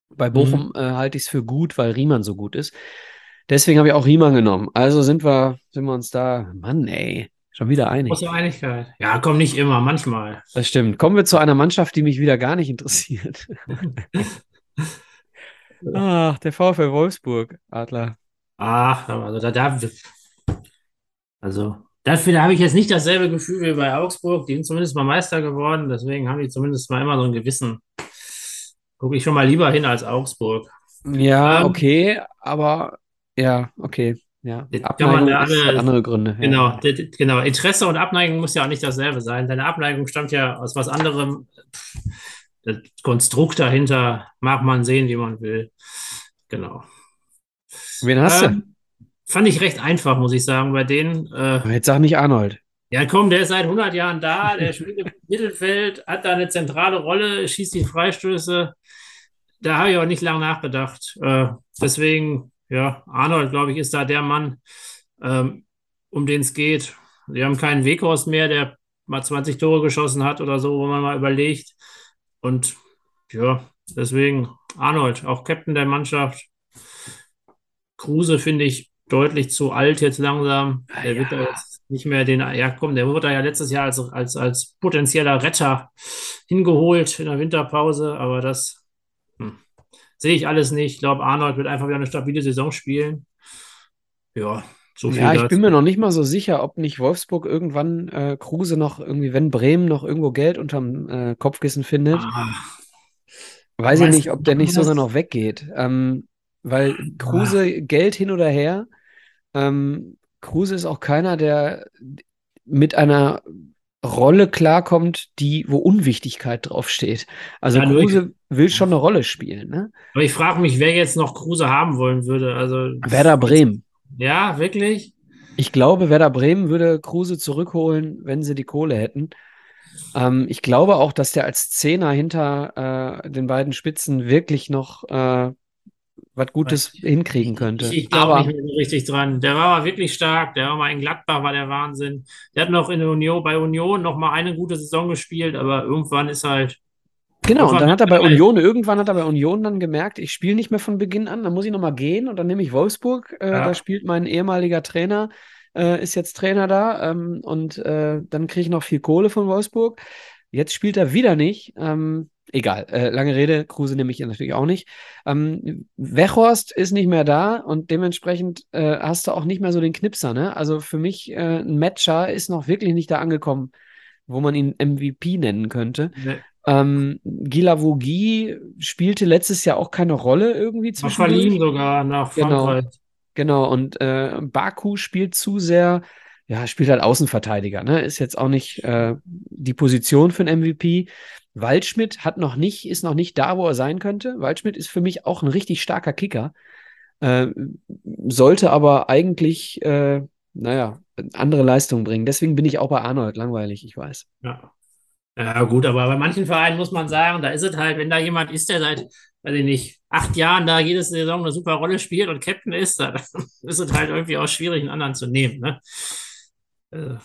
Bei Bochum mhm. äh, halte ich es für gut, weil Riemann so gut ist. Deswegen habe ich auch Riemann genommen. Also sind wir, sind wir uns da, Mann, ey, schon wieder einig. Große Einigkeit. Ja, komm nicht immer, manchmal. Das stimmt. Kommen wir zu einer Mannschaft, die mich wieder gar nicht interessiert. Ach, der VfL Wolfsburg, Adler. Ach, also da, da also dafür habe ich jetzt nicht dasselbe Gefühl wie bei Augsburg. Die sind zumindest mal Meister geworden, deswegen haben die zumindest mal immer so ein Gewissen. Gucke ich schon mal lieber hin als Augsburg. Ja, ähm, okay, aber ja, okay. Ja, Abneigung ja alle, hat andere Gründe. Genau, ja. genau. Interesse und Abneigung muss ja auch nicht dasselbe sein. Deine Abneigung stammt ja aus was anderem. Das Konstrukt dahinter mag man sehen, wie man will. Genau. Wen hast ähm, du? Fand ich recht einfach, muss ich sagen, bei denen. Äh, Jetzt sag nicht Arnold. Ja, komm, der ist seit 100 Jahren da, der spielt im Mittelfeld, hat da eine zentrale Rolle, schießt die Freistöße. Da habe ich auch nicht lange nachgedacht. Äh, deswegen ja, Arnold, glaube ich, ist da der Mann, ähm, um den es geht. Wir haben keinen Weghorst mehr, der mal 20 Tore geschossen hat oder so, wo man mal überlegt. Und ja, deswegen Arnold, auch Captain der Mannschaft. Kruse finde ich deutlich zu alt jetzt langsam. Der ja. wird da jetzt nicht mehr den, ja komm, der wurde ja letztes Jahr als, als, als potenzieller Retter hingeholt in der Winterpause, aber das Sehe ich alles nicht. Ich glaube, Arnold wird einfach wieder eine stabile Saison spielen. Ja, so viel. Ja, ich bin mir noch nicht mal so sicher, ob nicht Wolfsburg irgendwann äh, Kruse noch irgendwie, wenn Bremen noch irgendwo Geld unterm äh, Kopfkissen findet. Ah. Weiß ich nicht, ob der nicht sogar noch weggeht. Ähm, weil Kruse, ah. Geld hin oder her, ähm, Kruse ist auch keiner, der mit einer Rolle klarkommt, die, wo Unwichtigkeit draufsteht. Also ja, Kruse ich, will schon eine Rolle spielen. Ne? Aber ich frage mich, wer jetzt noch Kruse haben wollen würde. Also Werder Bremen. Ja, wirklich? Ich glaube, Werder Bremen würde Kruse zurückholen, wenn sie die Kohle hätten. Ähm, ich glaube auch, dass der als Zehner hinter äh, den beiden Spitzen wirklich noch äh, was Gutes ich, hinkriegen könnte. Ich, ich glaube nicht mehr so richtig dran. Der war wirklich stark. Der war mal in Gladbach, war der Wahnsinn. Der hat noch in Union, bei Union noch mal eine gute Saison gespielt, aber irgendwann ist halt. Genau, und dann hat er bei Union, irgendwann hat er bei Union dann gemerkt, ich spiele nicht mehr von Beginn an, dann muss ich nochmal gehen und dann nehme ich Wolfsburg. Äh, ja. Da spielt mein ehemaliger Trainer, äh, ist jetzt Trainer da ähm, und äh, dann kriege ich noch viel Kohle von Wolfsburg. Jetzt spielt er wieder nicht. Ähm, egal, äh, lange Rede, Kruse nehme ich natürlich auch nicht. Ähm, Wechhorst ist nicht mehr da und dementsprechend äh, hast du auch nicht mehr so den Knipser. Ne? Also für mich, äh, ein Matcher ist noch wirklich nicht da angekommen, wo man ihn MVP nennen könnte. Nee. Ähm, Gilavogi spielte letztes Jahr auch keine Rolle irgendwie. Nach Verliehen sogar, nach genau. Frankreich. Genau, genau. und äh, Baku spielt zu sehr ja, spielt halt Außenverteidiger, ne? Ist jetzt auch nicht äh, die Position für einen MVP. Waldschmidt hat noch nicht, ist noch nicht da, wo er sein könnte. Waldschmidt ist für mich auch ein richtig starker Kicker. Äh, sollte aber eigentlich, äh, naja, andere Leistungen bringen. Deswegen bin ich auch bei Arnold langweilig, ich weiß. Ja. Ja, gut, aber bei manchen Vereinen muss man sagen, da ist es halt, wenn da jemand ist, der seit, weiß ich nicht, acht Jahren da jede Saison eine super Rolle spielt und Captain ist, dann ist es halt irgendwie auch schwierig, einen anderen zu nehmen. Ne? Äh,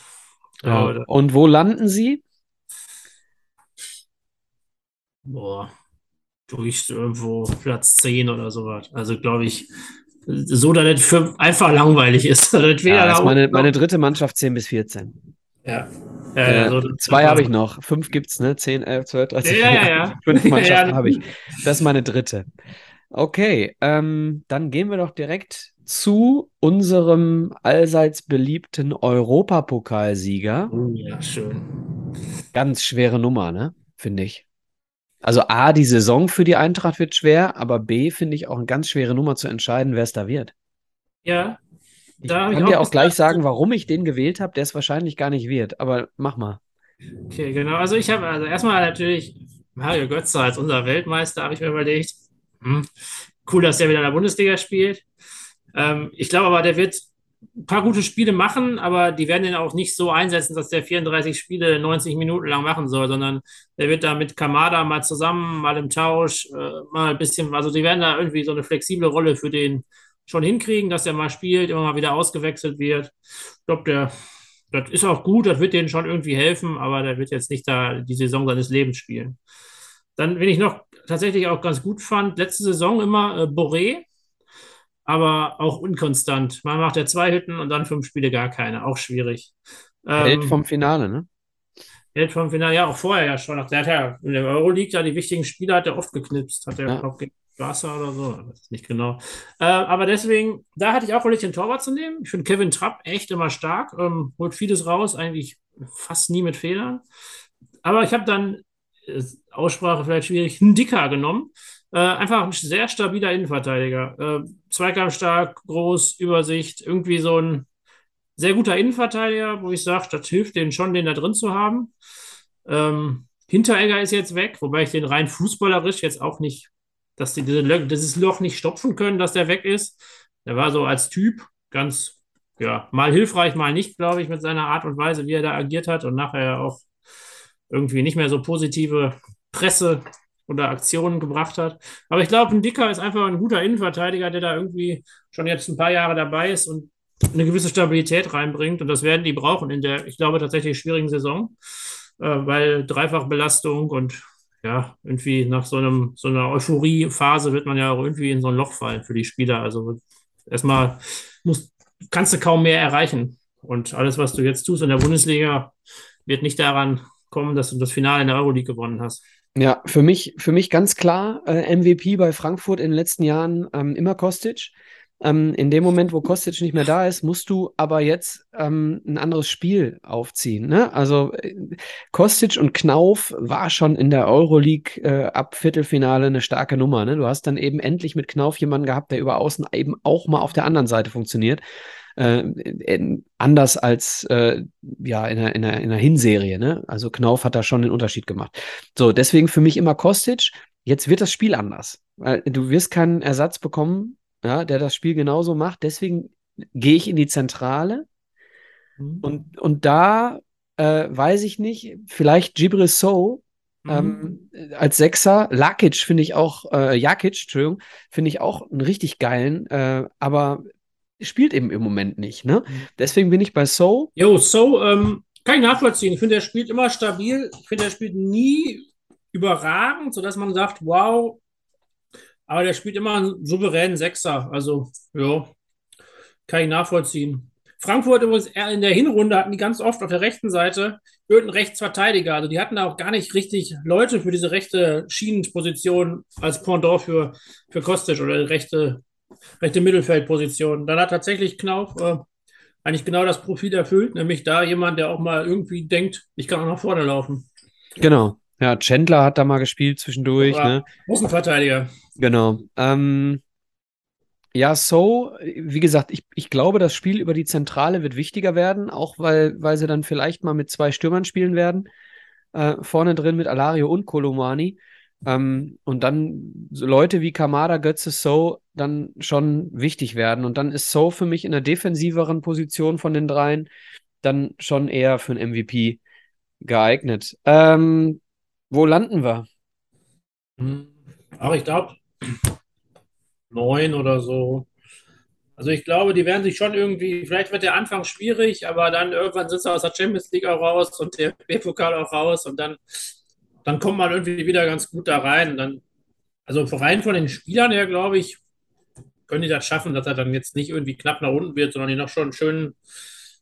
ja. Und wo landen Sie? Boah, durch irgendwo Platz 10 oder sowas. Also glaube ich, so, dass das für einfach langweilig ist. Das ja, das ist meine, meine dritte Mannschaft 10 bis 14. Ja. Ja, äh, also zwei habe ich noch. Fünf gibt es, ne? Zehn, elf, zwölf, dreizehn. Ja, ja, ja. Fünf Mannschaften ja. habe ich. Das ist meine dritte. Okay, ähm, dann gehen wir doch direkt zu unserem allseits beliebten Europapokalsieger. Oh, ja, schön. Ganz schwere Nummer, ne? Finde ich. Also A, die Saison für die Eintracht wird schwer, aber B, finde ich auch eine ganz schwere Nummer zu entscheiden, wer es da wird. Ja, ich da kann ich dir auch gleich sagen, warum ich den gewählt habe, der es wahrscheinlich gar nicht wird. Aber mach mal. Okay, genau. Also ich habe also erstmal natürlich Mario Götze als unser Weltmeister, habe ich mir überlegt. Hm. Cool, dass der wieder in der Bundesliga spielt. Ähm, ich glaube aber, der wird ein paar gute Spiele machen, aber die werden ihn auch nicht so einsetzen, dass der 34 Spiele 90 Minuten lang machen soll, sondern der wird da mit Kamada mal zusammen, mal im Tausch, äh, mal ein bisschen, also die werden da irgendwie so eine flexible Rolle für den schon hinkriegen, dass er mal spielt, immer mal wieder ausgewechselt wird. Ich glaube, der, das ist auch gut, das wird denen schon irgendwie helfen, aber der wird jetzt nicht da die Saison seines Lebens spielen. Dann, wenn ich noch tatsächlich auch ganz gut fand, letzte Saison immer äh, Boré, aber auch unkonstant. Man macht ja zwei Hütten und dann fünf Spiele gar keine, auch schwierig. Held ähm, vom Finale, ne? Held vom Finale, ja, auch vorher ja schon. Der hat ja in der Euroleague ja die wichtigen Spiele hat er oft geknipst, hat er, ja. glaube Wasser oder so, nicht genau. Äh, aber deswegen, da hatte ich auch wirklich den Torwart zu nehmen. Ich finde Kevin Trapp echt immer stark, ähm, holt vieles raus, eigentlich fast nie mit Fehlern. Aber ich habe dann, äh, Aussprache vielleicht schwierig, einen Dicker genommen. Äh, einfach ein sehr stabiler Innenverteidiger. Äh, Zweikampfstark, groß, Übersicht, irgendwie so ein sehr guter Innenverteidiger, wo ich sage, das hilft denen schon, den da drin zu haben. Ähm, Hinteregger ist jetzt weg, wobei ich den rein fußballerisch jetzt auch nicht dass die diese, dieses Loch nicht stopfen können, dass der weg ist. Der war so als Typ ganz, ja, mal hilfreich, mal nicht, glaube ich, mit seiner Art und Weise, wie er da agiert hat und nachher auch irgendwie nicht mehr so positive Presse oder Aktionen gebracht hat. Aber ich glaube, ein Dicker ist einfach ein guter Innenverteidiger, der da irgendwie schon jetzt ein paar Jahre dabei ist und eine gewisse Stabilität reinbringt. Und das werden die brauchen in der, ich glaube, tatsächlich schwierigen Saison, äh, weil Dreifachbelastung und ja, irgendwie nach so, einem, so einer Euphorie-Phase wird man ja auch irgendwie in so ein Loch fallen für die Spieler. Also erstmal musst, kannst du kaum mehr erreichen. Und alles, was du jetzt tust in der Bundesliga, wird nicht daran kommen, dass du das Finale in der Euroleague gewonnen hast. Ja, für mich, für mich ganz klar äh, MVP bei Frankfurt in den letzten Jahren ähm, immer Kostic. Ähm, in dem Moment, wo Kostic nicht mehr da ist, musst du aber jetzt ähm, ein anderes Spiel aufziehen. Ne? Also äh, Kostic und Knauf war schon in der Euroleague äh, ab Viertelfinale eine starke Nummer. Ne? Du hast dann eben endlich mit Knauf jemanden gehabt, der über außen eben auch mal auf der anderen Seite funktioniert. Äh, in, anders als äh, ja in der, in, der, in der Hinserie. Ne? Also Knauf hat da schon den Unterschied gemacht. So, deswegen für mich immer Kostic. Jetzt wird das Spiel anders. Weil du wirst keinen Ersatz bekommen ja, der das Spiel genauso macht. Deswegen gehe ich in die Zentrale mhm. und, und da äh, weiß ich nicht, vielleicht Gibril So mhm. ähm, als Sechser. Lakic finde ich auch, äh, Jakic, Entschuldigung, finde ich auch einen richtig geilen, äh, aber spielt eben im Moment nicht. Ne? Mhm. Deswegen bin ich bei So. Jo, So, ähm, kann ich nachvollziehen. Ich finde, er spielt immer stabil. Ich finde, er spielt nie überragend, sodass man sagt, wow, aber der spielt immer einen souveränen Sechser. Also, ja, kann ich nachvollziehen. Frankfurt übrigens in der Hinrunde hatten die ganz oft auf der rechten Seite irgendeinen Rechtsverteidiger. Also die hatten da auch gar nicht richtig Leute für diese rechte Schienenposition als Pendant für, für Kostic oder rechte, rechte Mittelfeldposition. Dann hat tatsächlich Knauf äh, eigentlich genau das Profil erfüllt, nämlich da jemand, der auch mal irgendwie denkt, ich kann auch nach vorne laufen. Genau. Ja, Chandler hat da mal gespielt zwischendurch. Ja, ne? Außenverteidiger. Genau. Ähm, ja, so, wie gesagt, ich, ich glaube, das Spiel über die Zentrale wird wichtiger werden, auch weil, weil sie dann vielleicht mal mit zwei Stürmern spielen werden. äh, vorne drin mit Alario und Kolomani. Ähm, und dann so Leute wie Kamada, Götze, So dann schon wichtig werden. Und dann ist So für mich in der defensiveren Position von den dreien dann schon eher für einen MVP geeignet. Ähm, wo landen wir? Hm. Aber ich glaube, neun oder so. Also ich glaube, die werden sich schon irgendwie, vielleicht wird der Anfang schwierig, aber dann irgendwann sind sie aus der Champions League auch raus und der B-Pokal auch raus und dann, dann kommt man irgendwie wieder ganz gut da rein. Und dann, also rein von den Spielern her, glaube ich, können die das schaffen, dass er dann jetzt nicht irgendwie knapp nach unten wird, sondern die noch schon einen schönen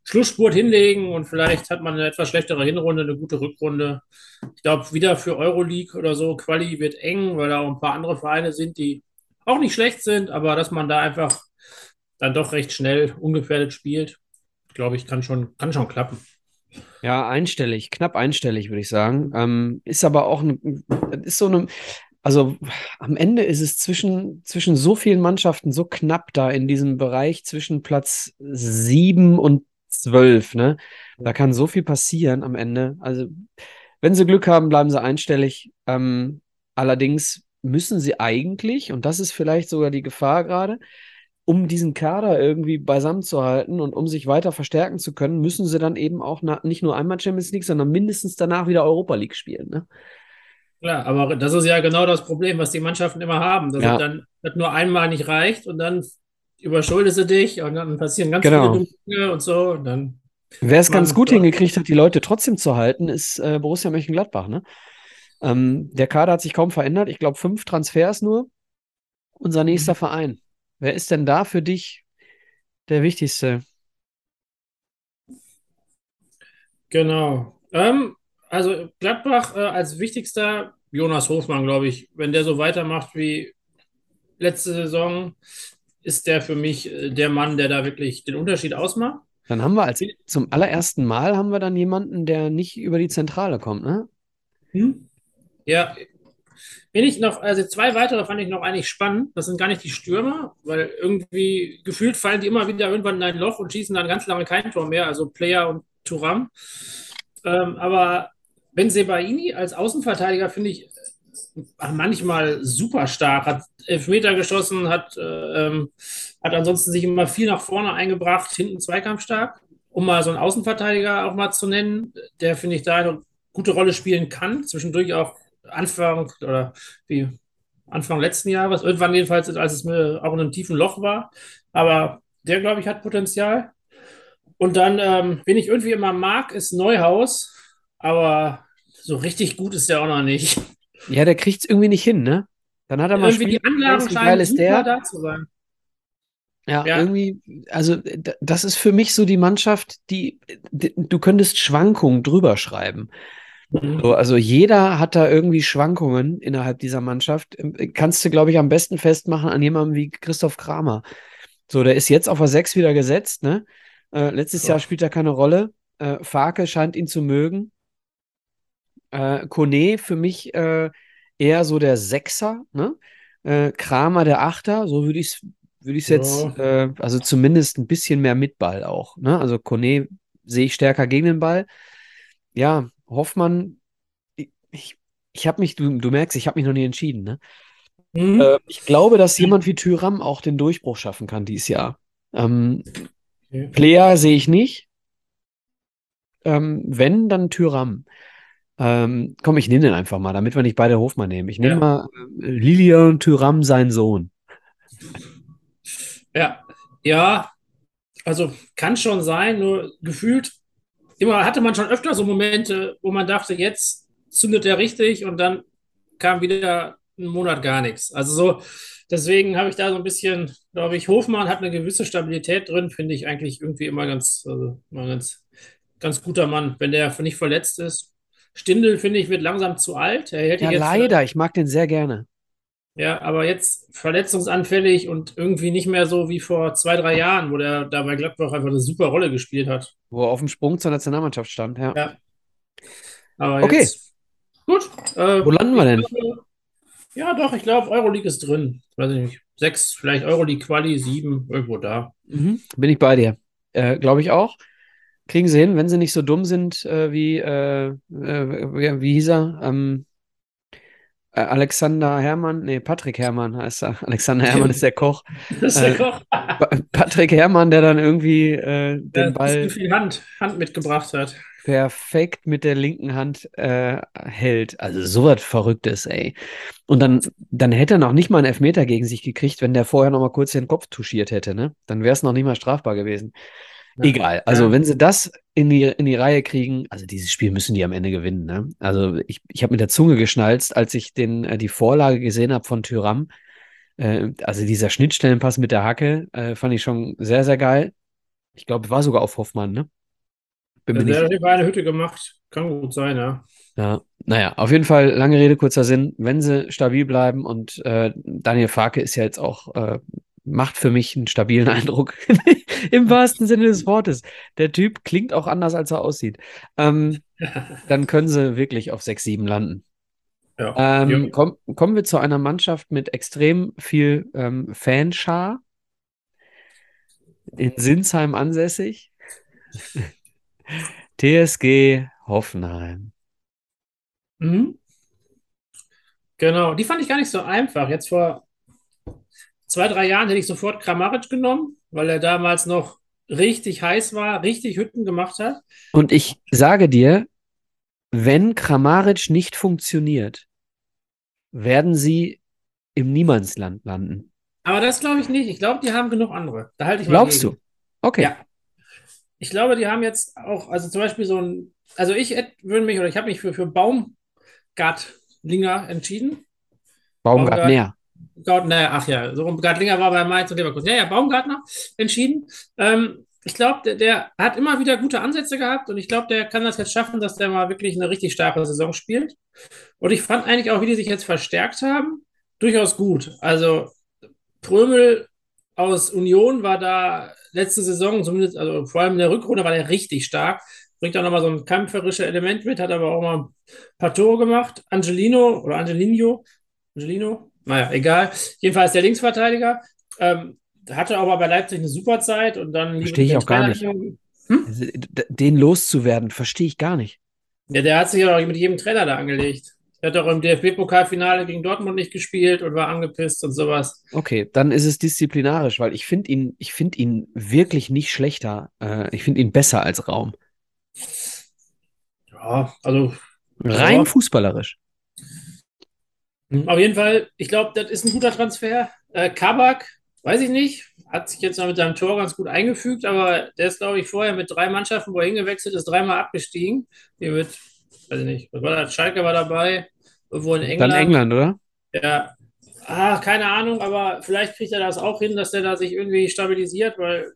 Schlussspurt hinlegen und vielleicht hat man eine etwas schlechtere Hinrunde, eine gute Rückrunde. Ich glaube, wieder für Euroleague oder so, Quali wird eng, weil da auch ein paar andere Vereine sind, die auch nicht schlecht sind, aber dass man da einfach dann doch recht schnell ungefährdet spielt, glaube ich, kann schon, kann schon klappen. Ja, einstellig, knapp einstellig, würde ich sagen. Ähm, ist aber auch eine, ist so eine, also am Ende ist es zwischen, zwischen so vielen Mannschaften so knapp da in diesem Bereich zwischen Platz sieben und zwölf, ne? Da kann so viel passieren am Ende. Also, wenn sie Glück haben, bleiben sie einstellig. Ähm, allerdings müssen sie eigentlich, und das ist vielleicht sogar die Gefahr gerade, um diesen Kader irgendwie beisammen zu halten und um sich weiter verstärken zu können, müssen sie dann eben auch nicht nur einmal Champions League, sondern mindestens danach wieder Europa League spielen. Ne? Ja, aber das ist ja genau das Problem, was die Mannschaften immer haben, dass ja. dann das nur einmal nicht reicht und dann überschuldest du dich und dann passieren ganz genau. viele Dinge und so. Und dann Wer es ganz gut hingekriegt hat, die Leute trotzdem zu halten, ist äh, Borussia Mönchengladbach. Ne? Ähm, der Kader hat sich kaum verändert. Ich glaube, fünf Transfers nur. Unser nächster mhm. Verein. Wer ist denn da für dich der wichtigste? Genau. Ähm, also Gladbach äh, als wichtigster Jonas Hofmann, glaube ich. Wenn der so weitermacht wie letzte Saison, ist der für mich äh, der Mann, der da wirklich den Unterschied ausmacht. Dann haben wir als zum allerersten Mal haben wir dann jemanden, der nicht über die Zentrale kommt, ne? Hm? Ja, Wen ich noch, also zwei weitere fand ich noch eigentlich spannend. Das sind gar nicht die Stürmer, weil irgendwie gefühlt fallen die immer wieder irgendwann in ein Loch und schießen dann ganz lange kein Tor mehr, also Player und Turam. Ähm, aber Ben Sebaini als Außenverteidiger finde ich manchmal super stark, hat Elfmeter geschossen, hat, äh, ähm, hat ansonsten sich immer viel nach vorne eingebracht, hinten zweikampfstark. Um mal so einen Außenverteidiger auch mal zu nennen, der finde ich da eine gute Rolle spielen kann, zwischendurch auch Anfang oder wie Anfang letzten Jahres, irgendwann jedenfalls, als es mir auch in einem tiefen Loch war. Aber der, glaube ich, hat Potenzial. Und dann, ähm, wen ich irgendwie immer mag, ist Neuhaus. Aber so richtig gut ist der auch noch nicht. Ja, der kriegt es irgendwie nicht hin, ne? Dann hat er mal irgendwie die Anlagen scheinen super der? da zu sein. Ja, ja, irgendwie, also das ist für mich so die Mannschaft, die, die du könntest Schwankungen drüber schreiben. Mhm. So, also jeder hat da irgendwie Schwankungen innerhalb dieser Mannschaft. Ähm, kannst du, glaube ich, am besten festmachen an jemandem wie Christoph Kramer. So, der ist jetzt auf der 6 wieder gesetzt, ne? Äh, letztes ja. Jahr spielt er keine Rolle. Äh, Farke scheint ihn zu mögen. Äh, Kone für mich äh, eher so der Sechser, ne? Äh, Kramer der Achter, so würde ich es würde ich jetzt, äh, also zumindest ein bisschen mehr mit Ball auch. Ne? Also Kone sehe ich stärker gegen den Ball. Ja, Hoffmann, ich, ich habe mich, du, du merkst, ich habe mich noch nie entschieden. Ne? Mhm. Äh, ich glaube, dass jemand wie Tyram auch den Durchbruch schaffen kann dieses Jahr. Ähm, okay. Player sehe ich nicht. Ähm, wenn, dann Tyram. Ähm, komm, ich nehme den einfach mal, damit wir nicht beide Hofmann nehmen. Ich nehme ja. mal äh, Lilian Tyram, sein Sohn. Ja, ja, also kann schon sein, nur gefühlt immer hatte man schon öfter so Momente, wo man dachte, jetzt zündet er richtig und dann kam wieder ein Monat gar nichts. Also so, deswegen habe ich da so ein bisschen, glaube ich, Hofmann hat eine gewisse Stabilität drin, finde ich eigentlich irgendwie immer ganz, also immer ganz, ganz guter Mann, wenn der nicht verletzt ist. Stindel, finde ich, wird langsam zu alt. Er ja, leider, ich mag den sehr gerne. Ja, aber jetzt verletzungsanfällig und irgendwie nicht mehr so wie vor zwei, drei Jahren, wo der da bei Gladbach einfach eine super Rolle gespielt hat. Wo er auf dem Sprung zur Nationalmannschaft stand, ja. ja. Aber okay. Jetzt, gut. Äh, wo landen wir denn? ja, doch, ich glaube, Euroleague ist drin. Weiß ich nicht. Sechs, vielleicht Euroleague Quali, sieben, irgendwo da. Mhm, bin ich bei dir. Äh, glaube ich auch. Kriegen sie hin, wenn sie nicht so dumm sind, äh, wie, äh, äh, wie, hieß er? Ähm, äh, Alexander Hermann, nee, Patrick Hermann heißt er. Alexander Hermann ist der Koch. Das ist der Äh, Koch. Pa- Patrick Hermann, der dann irgendwie äh, den Der Ball viel Hand, Hand mitgebracht hat. perfekt mit der linken Hand äh, hält. Also sowas Verrücktes, ey. Und dann, dann hätte er noch nicht mal einen Elfmeter gegen sich gekriegt, wenn der vorher noch mal kurz den Kopf touchiert hätte, ne? Dann wäre es noch nicht mal strafbar gewesen. Ja. Egal. Also, Ja. wenn sie das in die, in die Reihe kriegen, also dieses Spiel müssen die am Ende gewinnen, ne? Also, ich, ich habe mit der Zunge geschnalzt, als ich den, äh, die Vorlage gesehen habe von Tyram. Äh, also, dieser Schnittstellenpass mit der Hacke äh, fand ich schon sehr, sehr geil. Ich glaube, war sogar auf Hoffmann, ne? Bin mir Der hat Fall eine Hütte gemacht. Kann gut sein, ja. Ja, naja, auf jeden Fall, lange Rede, kurzer Sinn. Wenn sie stabil bleiben und äh, Daniel Farke ist ja jetzt auch, äh, macht für mich einen stabilen Eindruck, im wahrsten Sinne des Wortes. Der Typ klingt auch anders, als er aussieht. Ähm, dann können sie wirklich auf 6, 7 landen. Ja. Ähm, Ja. komm, kommen wir zu einer Mannschaft mit extrem viel ähm, Fanschar, in Sinsheim ansässig. TSG Hoffenheim. Mhm. Genau, die fand ich gar nicht so einfach. Jetzt vor zwei, drei Jahren hätte ich sofort Kramaric genommen, weil er damals noch richtig heiß war, richtig Hütten gemacht hat. Und ich sage dir, wenn Kramaric nicht funktioniert, werden sie im Niemandsland landen. Aber das glaube ich nicht. Ich glaube, die haben genug andere. Da halte ich mal Glaubst du? Okay. Ja. Ich glaube, die haben jetzt auch, also zum Beispiel so ein, also ich würde mich, oder ich habe mich für, für Baumgartlinger entschieden. Baumgartner. Baumgartner, ach ja, so rum. Gartlinger war bei Mainz und Leverkusen. Ja, ja, Baumgartner entschieden. Ähm, ich glaube, der, der hat immer wieder gute Ansätze gehabt und ich glaube, der kann das jetzt schaffen, dass der mal wirklich eine richtig starke Saison spielt. Und ich fand eigentlich auch, wie die sich jetzt verstärkt haben, durchaus gut. Also Prömel aus Union war da letzte Saison, zumindest, also vor allem in der Rückrunde war der richtig stark. Bringt auch nochmal so ein kämpferisches Element mit, hat aber auch mal ein paar Tore gemacht. Angelino oder Angelino, Angelino, naja, egal. Jedenfalls der Linksverteidiger. Ähm, hatte aber bei Leipzig eine super Zeit und dann Verstehe ich auch gar Trainer- Also, d- Den loszuwerden, verstehe ich gar nicht. Ja, der hat sich ja auch mit jedem Trainer da angelegt. Er hat auch im DFB-Pokalfinale gegen Dortmund nicht gespielt und war angepisst und sowas. Okay, dann ist es disziplinarisch, weil ich finde ihn, ich finde ihn wirklich nicht schlechter. Äh, ich finde ihn besser als Raum. Ja, also Rein Ja. fußballerisch. Auf jeden Fall, ich glaube, das ist ein guter Transfer. Äh, Kabak, weiß ich nicht, hat sich jetzt noch mit seinem Tor ganz gut eingefügt, aber der ist, glaube ich, vorher mit drei Mannschaften, wo er hingewechselt ist, dreimal abgestiegen. Hier mit, weiß ich nicht, was war das? Schalke war dabei, irgendwo in England. Dann England, oder? Ja, ah, keine Ahnung, aber vielleicht kriegt er das auch hin, dass der da sich irgendwie stabilisiert, weil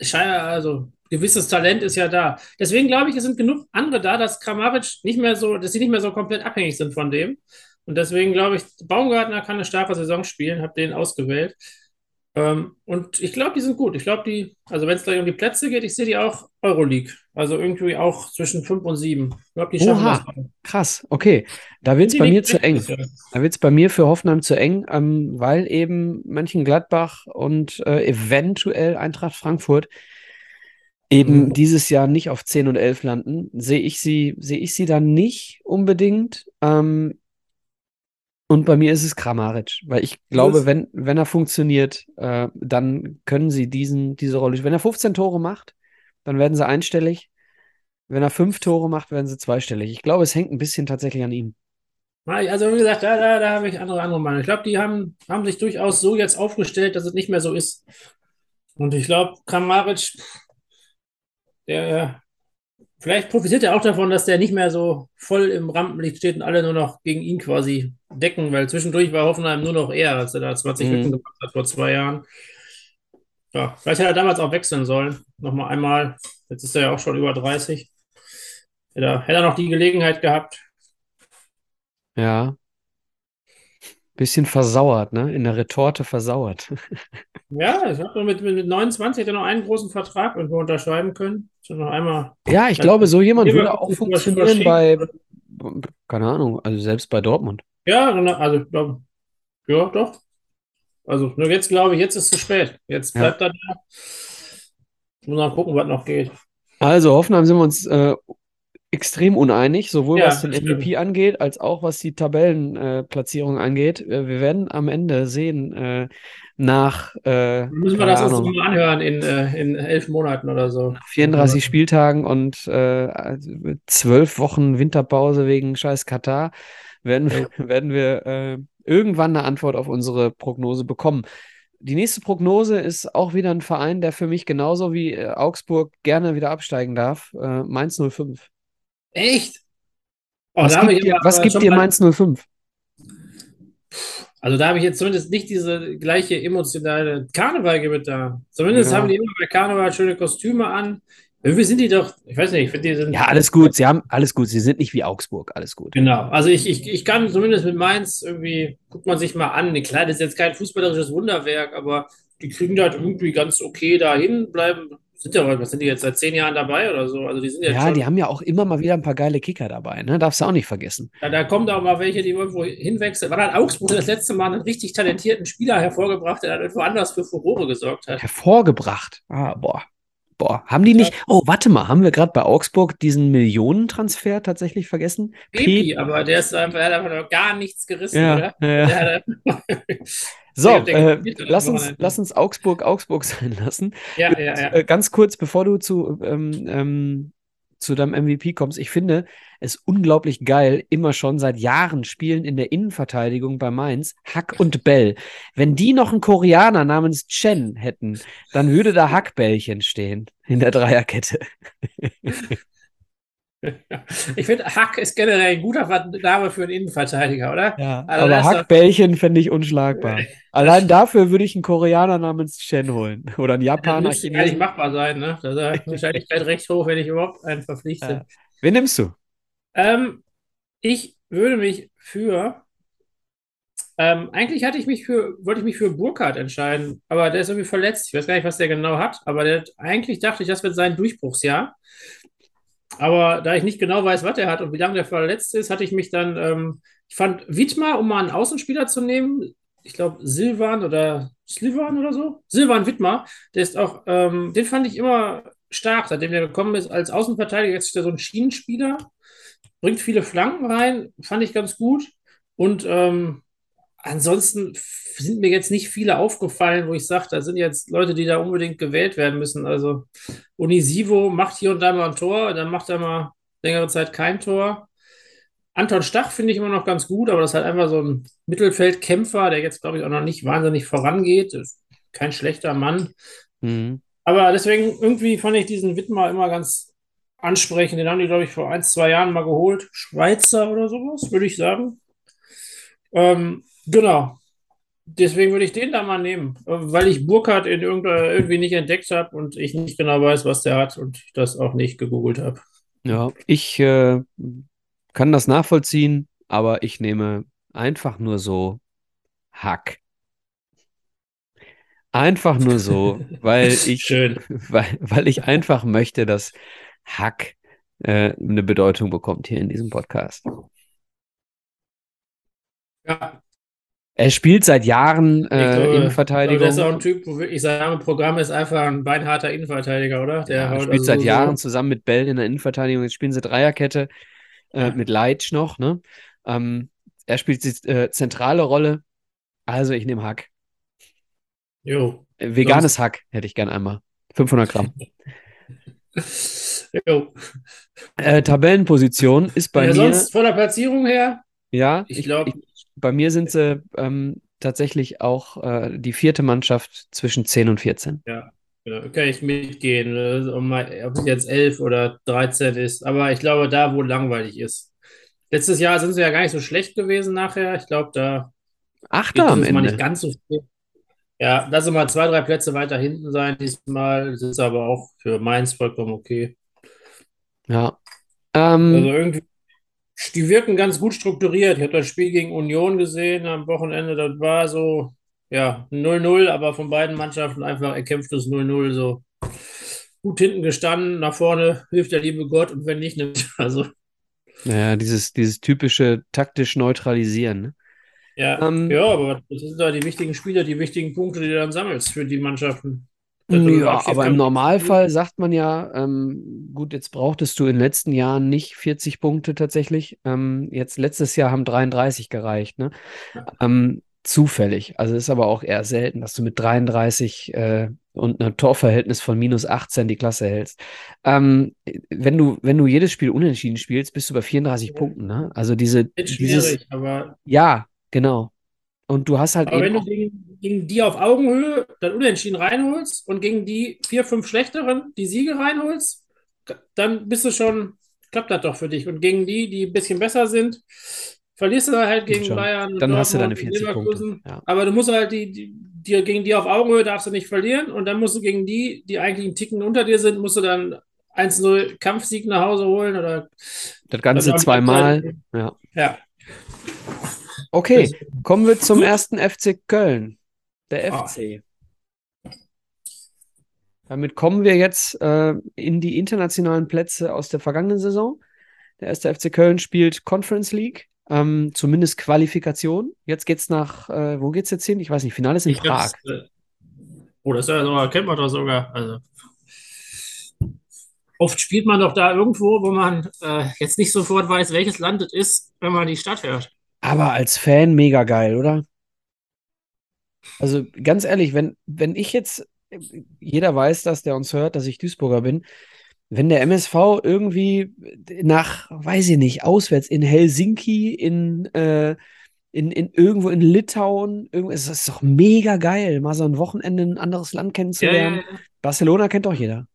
scheinbar, also gewisses Talent ist ja da. Deswegen glaube ich, es sind genug andere da, dass Kramaric nicht mehr so, dass sie nicht mehr so komplett abhängig sind von dem. Und deswegen glaube ich, Baumgartner kann eine starke Saison spielen, habe den ausgewählt. Ähm, und ich glaube, die sind gut. Ich glaube, die, also wenn es gleich um die Plätze geht, ich sehe die auch Euroleague. Also irgendwie auch zwischen 5 und 7. Ich glaube, die schaffen Oha. das. Krass, okay. Da wird es bei mir zu eng. Da wird es bei mir für Hoffenheim zu eng, ähm, weil eben Mönchengladbach und äh, eventuell Eintracht Frankfurt eben Mhm. dieses Jahr nicht auf 10 und 11 landen. Sehe ich sie, sehe ich sie dann nicht unbedingt. Ähm, und bei mir ist es Kramaric, weil ich glaube, wenn, wenn er funktioniert, äh, dann können sie diesen, diese Rolle. Wenn er 15 Tore macht, dann werden sie einstellig. Wenn er fünf Tore macht, werden sie zweistellig. Ich glaube, es hängt ein bisschen tatsächlich an ihm. Also, wie gesagt, da, da, da habe ich andere, andere Meinung. Ich glaube, die haben, haben sich durchaus so jetzt aufgestellt, dass es nicht mehr so ist. Und ich glaube, Kramaric, der, vielleicht profitiert er auch davon, dass der nicht mehr so voll im Rampenlicht steht und alle nur noch gegen ihn quasi decken, weil zwischendurch war Hoffenheim nur noch er, als er da 20 Mhm. Gemacht hat vor zwei Jahren. Ja, vielleicht hätte er damals auch wechseln sollen. Nochmal einmal. Jetzt ist er ja auch schon über 30. Hätte er, hätte er noch die Gelegenheit gehabt. Ja. Bisschen versauert, ne? In der Retorte versauert. Ja, ich habe mit, mit, mit 29 hätte noch einen großen Vertrag irgendwo unterschreiben können. Schon noch einmal. Ja, ich Ja, glaube, so jemand würde auch funktionieren bei, keine Ahnung, also selbst bei Dortmund. Ja, genau, also ich glaube, ja, doch. Also nur jetzt glaube ich, jetzt ist es zu spät. Jetzt Ja. bleibt er da. Muss mal gucken, was noch geht. Also Hoffenheim sind wir uns äh, extrem uneinig, sowohl Ja, was den. MVP angeht, als auch was die Tabellenplatzierung angeht. Äh, wir werden am Ende sehen, äh, nach, äh, Müssen wir das uns Ahnung, mal anhören in, äh, in elf Monaten oder so. 34 Spieltagen und äh, zwölf Wochen Winterpause wegen scheiß Katar, werden, Ja. werden wir äh, irgendwann eine Antwort auf unsere Prognose bekommen. Die nächste Prognose ist auch wieder ein Verein, der für mich genauso wie äh, Augsburg gerne wieder absteigen darf. Äh, Mainz 05. Echt? Oh, Was da gibt dir, was gibt dir Mainz 05? Also da habe ich jetzt zumindest nicht diese gleiche emotionale Karneval gibt da. Zumindest Ja. haben die immer bei Karneval schöne Kostüme an. Irgendwie sind die doch, ich weiß nicht, ich finde die sind. Ja, alles gut. Sie haben alles gut. Sie sind nicht wie Augsburg. Alles gut. Genau. Also ich, ich, ich kann zumindest mit Mainz irgendwie, guckt man sich mal an. Klar, das ist jetzt kein fußballerisches Wunderwerk, aber die kriegen das irgendwie ganz okay dahin, bleiben. Sind ja, was sind die jetzt seit zehn Jahren dabei oder so? Also die sind Ja, schon. die haben ja auch immer mal wieder ein paar geile Kicker dabei. Ne? Darfst du auch nicht vergessen. Ja, da kommen auch mal welche, die irgendwo hinwechseln. War dann Augsburg das letzte Mal einen richtig talentierten Spieler hervorgebracht, der dann irgendwo anders für Furore gesorgt hat? Hervorgebracht. Ah, boah. Boah. Haben die nicht. Oh, warte mal. Haben wir gerade bei Augsburg diesen Millionentransfer tatsächlich vergessen? Pepi, aber der ist einfach, der hat einfach noch gar nichts gerissen, Ja, oder? ja, So, äh, lass, uns, lass uns Augsburg Augsburg sein lassen. ja, ja, ja. Äh, ganz kurz, bevor du zu, ähm, ähm, zu deinem MVP kommst, ich finde es unglaublich geil, immer schon seit Jahren spielen in der Innenverteidigung bei Mainz Hack und Bell. Wenn die noch einen Koreaner namens Chen hätten, dann würde da Hackbällchen stehen in der Dreierkette. Ich finde, Hack ist generell ein guter Name für einen Innenverteidiger, oder? Ja, Also aber das ist doch- Hackbällchen fände ich unschlagbar. Allein dafür würde ich einen Koreaner namens Chen holen. Oder einen Das Japaner, müsste gar nicht machbar sein, ne? Da ist ja Wahrscheinlichkeit recht hoch, wenn ich überhaupt einen verpflichte. Ja. Wen nimmst du? Ähm, ich würde mich für. Ähm, eigentlich hatte ich mich für, wollte ich mich für Burkhardt entscheiden, aber der ist irgendwie verletzt. Ich weiß gar nicht, was der genau hat, aber der eigentlich dachte ich, das wird sein Durchbruchsjahr. Aber da ich nicht genau weiß, was er hat und wie lange der verletzt ist, hatte ich mich dann, ähm, ich fand Wittmar, um mal einen Außenspieler zu nehmen, ich glaube Silvan oder Slivan oder so, Silvan Wittmar, der ist auch, ähm, den fand ich immer stark, seitdem der gekommen ist als Außenverteidiger, jetzt ist er so ein Schienenspieler, bringt viele Flanken rein, fand ich ganz gut. Und ähm, ansonsten sind mir jetzt nicht viele aufgefallen, wo ich sage, da sind jetzt Leute, die da unbedingt gewählt werden müssen. Also Unisivo macht hier und da mal ein Tor, dann macht er mal längere Zeit kein Tor. Anton Stach finde ich immer noch ganz gut, aber das ist halt einfach so ein Mittelfeldkämpfer, der jetzt, glaube ich, auch noch nicht wahnsinnig vorangeht. Kein schlechter Mann. Mhm. Aber deswegen irgendwie fand ich diesen Wittmer immer ganz ansprechend. Den haben die, glaube ich, vor ein, zwei Jahren mal geholt. Schweizer oder sowas, würde ich sagen. Ähm, genau. Deswegen würde ich den da mal nehmen, weil ich Burkhardt in irgendeiner, irgendwie nicht entdeckt habe und ich nicht genau weiß, was der hat und ich das auch nicht gegoogelt habe. Ja, ich äh, kann das nachvollziehen, aber ich nehme einfach nur so Hack. Einfach nur so, weil ich, Schön. weil, weil ich einfach möchte, dass Hack äh, eine Bedeutung bekommt hier in diesem Podcast. Ja, Er spielt seit Jahren ich äh, glaube, ich glaube, Innenverteidigung. der ist auch ein Typ, wo wirklich sagen, Programm ist einfach ein beinharter Innenverteidiger, oder? Der Ja, spielt also seit so- Jahren zusammen mit Bell in der Innenverteidigung. Jetzt spielen sie Dreierkette äh, Ja. mit Leitsch noch. Ne? Ähm, er spielt die äh, zentrale Rolle. Also ich nehme Hack. Jo. Veganes Hack hätte ich gern einmal. 500 Gramm. Jo. Äh, Tabellenposition ist bei ja, mir, sonst von der Platzierung her, ja, ich glaube, bei mir sind sie ähm, tatsächlich auch äh, die vierte Mannschaft zwischen 10 und 14. Ja, ja, kann ich mitgehen, äh, ob es jetzt 11 oder 13 ist. Aber ich glaube, da, wo langweilig ist. Letztes Jahr sind sie ja gar nicht so schlecht gewesen nachher. Ich glaube, da Achter am Mal nicht Ende. ganz so viel. Ja, lass sie mal zwei, drei Plätze weiter hinten sein diesmal. Das ist aber auch für Mainz vollkommen okay. Ja. Ähm, Also irgendwie, die wirken ganz gut strukturiert. Ich habe das Spiel gegen Union gesehen am Wochenende. Das war so, ja, 0-0, aber von beiden Mannschaften einfach erkämpftes 0-0. So gut hinten gestanden, nach vorne hilft der liebe Gott und wenn nicht, nimmt. Also, ja, dieses, dieses typische taktisch neutralisieren. Ne? ja, Ähm, ja, aber das sind da die wichtigen Spiele, die wichtigen Punkte, die du dann sammelst für die Mannschaften. Ja, aber im Normalfall sagt man ja, ähm, gut, jetzt brauchtest du in den letzten Jahren nicht 40 Punkte tatsächlich. Ähm, jetzt letztes Jahr haben 33 gereicht, ne? Ähm, zufällig. Also ist aber auch eher selten, dass du mit 33 äh, und einem Torverhältnis von minus 18 die Klasse hältst. Ähm, wenn du, wenn du jedes Spiel unentschieden spielst, bist du bei 34 ja. Punkten, ne? Also diese. Ist schwierig, aber. Ja, genau. Und du hast halt Aber wenn du gegen, gegen, die auf Augenhöhe dann unentschieden reinholst und gegen die vier, fünf schlechteren die Siege reinholst, dann bist du schon, klappt das doch für dich. Und gegen die, die ein bisschen besser sind, verlierst du halt gegen schon. Bayern. Dann hast du deine 40 Punkte. Ja. Aber du musst halt die, die, die, gegen die auf Augenhöhe darfst du nicht verlieren und dann musst du gegen die, die eigentlich einen Ticken unter dir sind, musst du dann 1-0 Kampfsieg nach Hause holen oder das Ganze zweimal. Ja. ja. Okay, kommen wir zum ersten FC Köln. Der FC. Oh. Damit kommen wir jetzt äh, in die internationalen Plätze aus der vergangenen Saison. Der erste FC Köln spielt Conference League, ähm, zumindest Qualifikation. Jetzt geht's nach, äh, wo geht's jetzt hin? Ich weiß nicht, Finale ist in ich Prag. Äh, oh, das ist ja sogar, kennt man doch sogar. Also, oft spielt man doch da irgendwo, wo man äh, jetzt nicht sofort weiß, welches Land es ist, wenn man die Stadt hört. Aber als Fan mega geil, oder? Also ganz ehrlich, wenn, wenn ich jetzt, jeder weiß das, der uns hört, dass ich Duisburger bin, wenn der MSV irgendwie nach, weiß ich nicht, auswärts in Helsinki, in, äh, in, in irgendwo in Litauen, irgendwo, es ist doch mega geil, mal so ein Wochenende ein anderes Land kennenzulernen. Ja, ja, ja. Barcelona kennt doch jeder.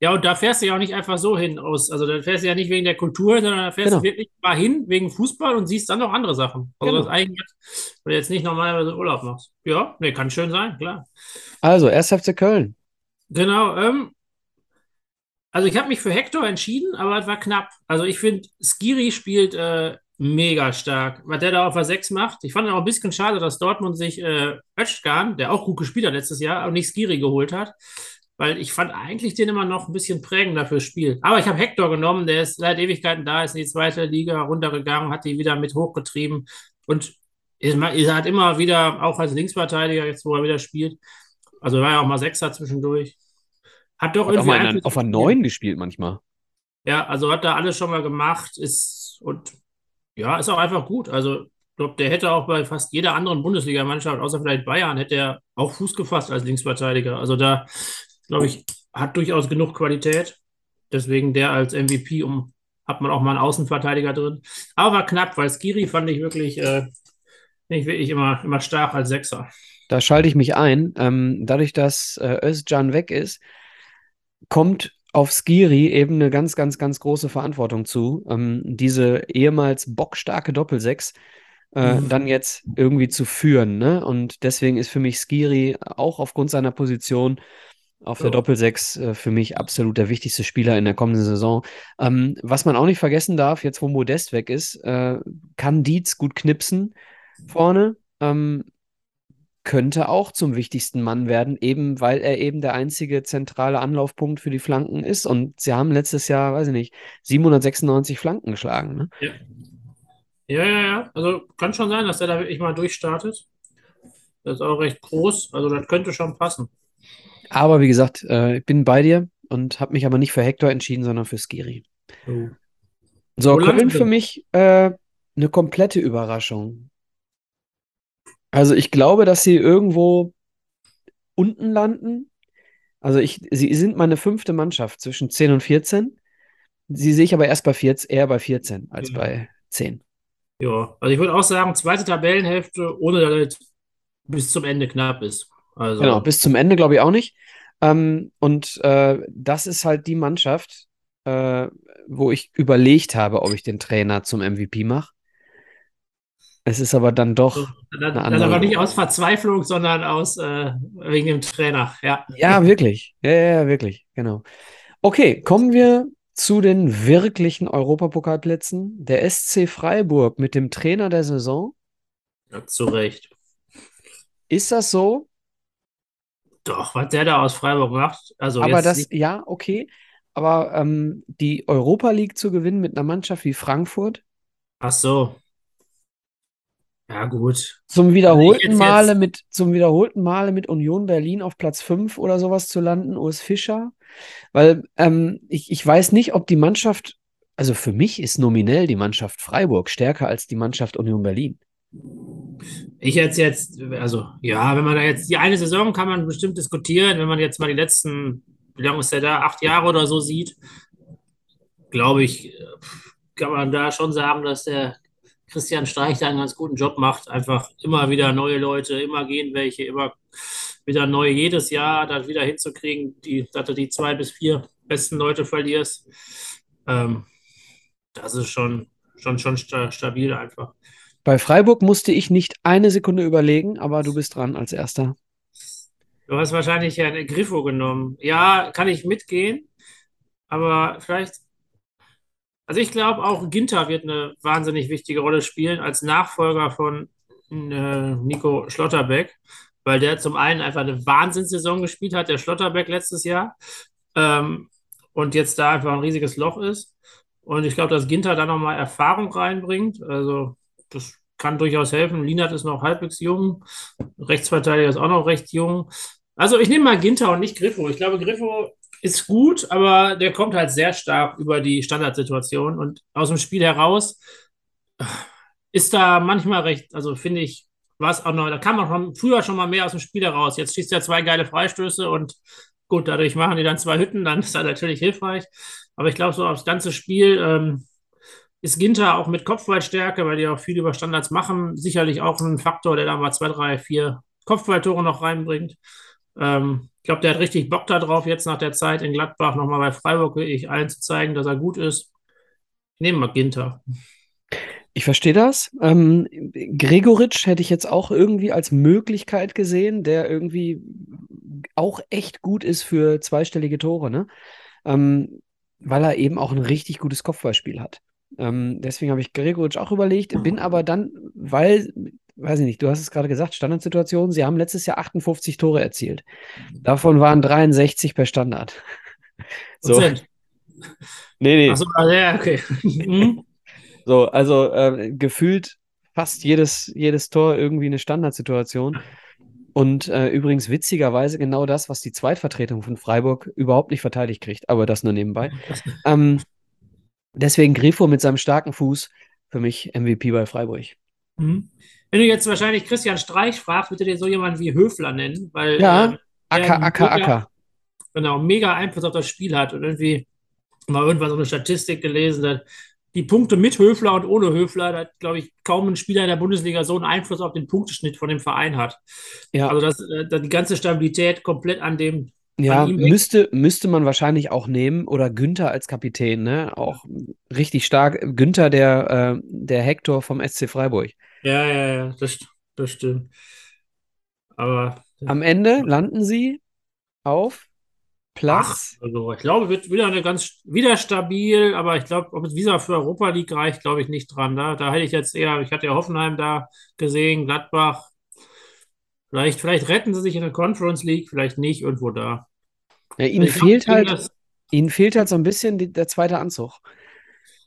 Ja, und da fährst du ja auch nicht einfach so hin aus. Also da fährst du ja nicht wegen der Kultur, sondern da fährst genau. du wirklich mal hin wegen Fußball und siehst dann noch andere Sachen. Also genau. das eigentlich, wenn du jetzt nicht normalerweise Urlaub machst. Ja, nee, kann schön sein, klar. Also, erst FC Köln. Genau, ähm, also ich habe mich für Hector entschieden, aber es war knapp. Also ich finde, Skiri spielt äh, mega stark. Was der da auf der 6 macht. Ich fand es auch ein bisschen schade, dass Dortmund sich äh, Özcan, der auch gut gespielt hat letztes Jahr, aber nicht Skiri geholt hat weil ich fand eigentlich den immer noch ein bisschen prägender fürs Spiel. Aber ich habe Hector genommen, der ist seit Ewigkeiten da, ist in die zweite Liga runtergegangen, hat die wieder mit hochgetrieben und er hat immer wieder, auch als Linksverteidiger, jetzt wo er wieder spielt, also war ja auch mal Sechser zwischendurch, hat doch hat irgendwie. Auch mal auf einer Neun gespielt manchmal. Ja, also hat da alles schon mal gemacht, ist und ja, ist auch einfach gut. Also ich glaube, der hätte auch bei fast jeder anderen Bundesligamannschaft, außer vielleicht Bayern, hätte er auch Fuß gefasst als Linksverteidiger. Also da glaube ich, hat durchaus genug Qualität. Deswegen der als MVP um, hat man auch mal einen Außenverteidiger drin. Aber war knapp, weil Skiri fand ich wirklich, äh, ich wirklich immer, immer stark als Sechser. Da schalte ich mich ein. Ähm, dadurch, dass äh, Özcan weg ist, kommt auf Skiri eben eine ganz, ganz, ganz große Verantwortung zu, ähm, diese ehemals bockstarke Doppelsechs äh, mhm. dann jetzt irgendwie zu führen. Ne? Und deswegen ist für mich Skiri auch aufgrund seiner Position auf der Doppelsechs äh, für mich absolut der wichtigste Spieler in der kommenden Saison. Ähm, was man auch nicht vergessen darf, jetzt wo Modest weg ist, äh, kann Dietz gut knipsen vorne. Ähm, könnte auch zum wichtigsten Mann werden, eben weil er eben der einzige zentrale Anlaufpunkt für die Flanken ist. Und sie haben letztes Jahr, weiß ich nicht, 796 Flanken geschlagen. Ne? Ja. ja, ja, ja. Also kann schon sein, dass er da wirklich mal durchstartet. Das ist auch recht groß. Also das könnte schon passen. Aber wie gesagt, äh, ich bin bei dir und habe mich aber nicht für Hector entschieden, sondern für Skiri. Oh. So, Wo Köln für mich äh, eine komplette Überraschung. Also ich glaube, dass sie irgendwo unten landen. Also ich, sie sind meine fünfte Mannschaft zwischen 10 und 14. Sie sehe ich aber erst bei 14, eher bei 14 als ja. bei 10. Ja, also ich würde auch sagen, zweite Tabellenhälfte, ohne dass es bis zum Ende knapp ist. Also. Genau, bis zum Ende glaube ich auch nicht. Ähm, und äh, das ist halt die Mannschaft, äh, wo ich überlegt habe, ob ich den Trainer zum MVP mache. Es ist aber dann doch. Das, das aber nicht aus Verzweiflung, sondern aus äh, wegen dem Trainer, ja. Ja, wirklich. Ja, ja, wirklich, genau. Okay, kommen wir zu den wirklichen Europapokalplätzen. Der SC Freiburg mit dem Trainer der Saison. Ja, zu Recht. Ist das so? Doch, was der da aus Freiburg macht. Also aber das, nicht... ja, okay. Aber ähm, die Europa League zu gewinnen mit einer Mannschaft wie Frankfurt. Ach so. Ja, gut. Zum wiederholten jetzt- Male jetzt- mit, zum wiederholten Male mit Union Berlin auf Platz 5 oder sowas zu landen, Urs Fischer. Weil ähm, ich, ich weiß nicht, ob die Mannschaft, also für mich ist nominell die Mannschaft Freiburg stärker als die Mannschaft Union Berlin. Ich jetzt jetzt, also ja, wenn man da jetzt, die eine Saison kann man bestimmt diskutieren, wenn man jetzt mal die letzten, wie lange ist der da, acht Jahre oder so sieht, glaube ich, kann man da schon sagen, dass der Christian Streich da einen ganz guten Job macht. Einfach immer wieder neue Leute, immer gehen welche, immer wieder neu, jedes Jahr dann wieder hinzukriegen, die, dass du die zwei bis vier besten Leute verlierst. Ähm, das ist schon, schon, schon sta stabil einfach. Bei Freiburg musste ich nicht eine Sekunde überlegen, aber du bist dran als Erster. Du hast wahrscheinlich Herrn Griffo genommen. Ja, kann ich mitgehen, aber vielleicht. Also ich glaube auch Ginter wird eine wahnsinnig wichtige Rolle spielen als Nachfolger von äh, Nico Schlotterbeck, weil der zum einen einfach eine Wahnsinnssaison gespielt hat, der Schlotterbeck letztes Jahr, ähm, und jetzt da einfach ein riesiges Loch ist. Und ich glaube, dass Ginter da nochmal Erfahrung reinbringt. Also das kann durchaus helfen. Lienert ist noch halbwegs jung, Rechtsverteidiger ist auch noch recht jung. Also ich nehme mal Ginter und nicht Griffo. Ich glaube, Griffo ist gut, aber der kommt halt sehr stark über die Standardsituation und aus dem Spiel heraus ist da manchmal recht, also finde ich, war es auch noch, da kam man schon, früher schon mal mehr aus dem Spiel heraus. Jetzt schießt er zwei geile Freistöße und gut, dadurch machen die dann zwei Hütten, dann ist er natürlich hilfreich. Aber ich glaube, so aufs ganze Spiel ähm, ist Ginter auch mit Kopfballstärke, weil die auch viel über Standards machen, sicherlich auch ein Faktor, der da mal zwei, drei, vier Kopfballtore noch reinbringt. Ähm, ich glaube, der hat richtig Bock darauf, jetzt nach der Zeit in Gladbach nochmal bei Freiburg wirklich allen zu zeigen, dass er gut ist. Ich nehme mal Ginter. Ich verstehe das. Ähm, Gregoritsch hätte ich jetzt auch irgendwie als Möglichkeit gesehen, der irgendwie auch echt gut ist für zweistellige Tore, ne? Ähm, weil er eben auch ein richtig gutes Kopfballspiel hat. Ähm, deswegen habe ich Gregoritsch auch überlegt, bin aber dann, weil, weiß ich nicht, du hast es gerade gesagt, Standardsituation, sie haben letztes Jahr 58 Tore erzielt. Davon waren 63 per Standard. So. Prozent. Nee, nee. Achso, ja, okay. Mhm. So, also äh, gefühlt fast jedes, jedes Tor irgendwie eine Standardsituation. Und äh, übrigens witzigerweise genau das, was die Zweitvertretung von Freiburg überhaupt nicht verteidigt kriegt, aber das nur nebenbei. Ähm, deswegen Grifo mit seinem starken Fuß für mich MVP bei Freiburg. Mhm. Wenn du jetzt wahrscheinlich Christian Streich fragst, würde dir so jemand wie Höfler nennen, weil Ja, ähm, Acker, Acker, mega- Acker. genau, mega Einfluss auf das Spiel hat und irgendwie mal irgendwann so eine Statistik gelesen, dass die Punkte mit Höfler und ohne Höfler, da hat, glaube ich, kaum ein Spieler in der Bundesliga so einen Einfluss auf den Punkteschnitt von dem Verein hat. Ja, Also dass, äh, dass die ganze Stabilität komplett an dem ja müsste, müsste man wahrscheinlich auch nehmen. Oder Günther als Kapitän, ne? Auch richtig stark. Günther, der, äh, der Hector vom SC Freiburg. Ja, ja, ja, das, das stimmt. Aber Am Ende landen sie auf Platz. Ach, also ich glaube, wird wieder eine ganz wieder stabil, aber ich glaube, ob es wieder für Europa League reicht, glaube ich nicht dran. Da, da hätte ich jetzt eher, ich hatte ja Hoffenheim da gesehen, Gladbach. Vielleicht, vielleicht retten sie sich in der Conference League, vielleicht nicht, irgendwo da. Ja, ihnen Ich fehlt halt, das- ihnen fehlt halt so ein bisschen die, der zweite Anzug.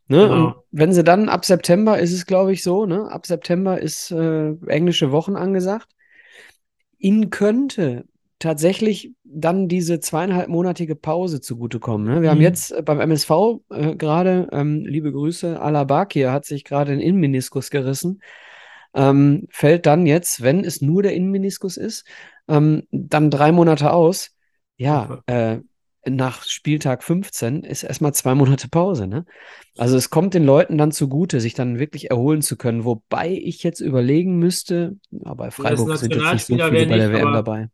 Ne? Genau. Wenn sie dann ab September ist es, glaube ich, so, ne? Ab September ist äh, englische Wochen angesagt. Ihnen könnte tatsächlich dann diese zweieinhalbmonatige Pause zugutekommen. Ne? Wir haben Mhm. jetzt äh, beim MSV äh, gerade, ähm, liebe Grüße, Alabakir hat sich gerade den Innenmeniskus gerissen. Ähm, fällt dann jetzt, wenn es nur der Innenmeniskus ist, ähm, dann drei Monate aus. Ja, äh, nach Spieltag 15 ist erstmal zwei Monate Pause, ne? Also es kommt den Leuten dann zugute, sich dann wirklich erholen zu können. Wobei ich jetzt überlegen müsste, ja, bei Freiburg sind jetzt nicht so viele bei der nicht, WM aber- dabei.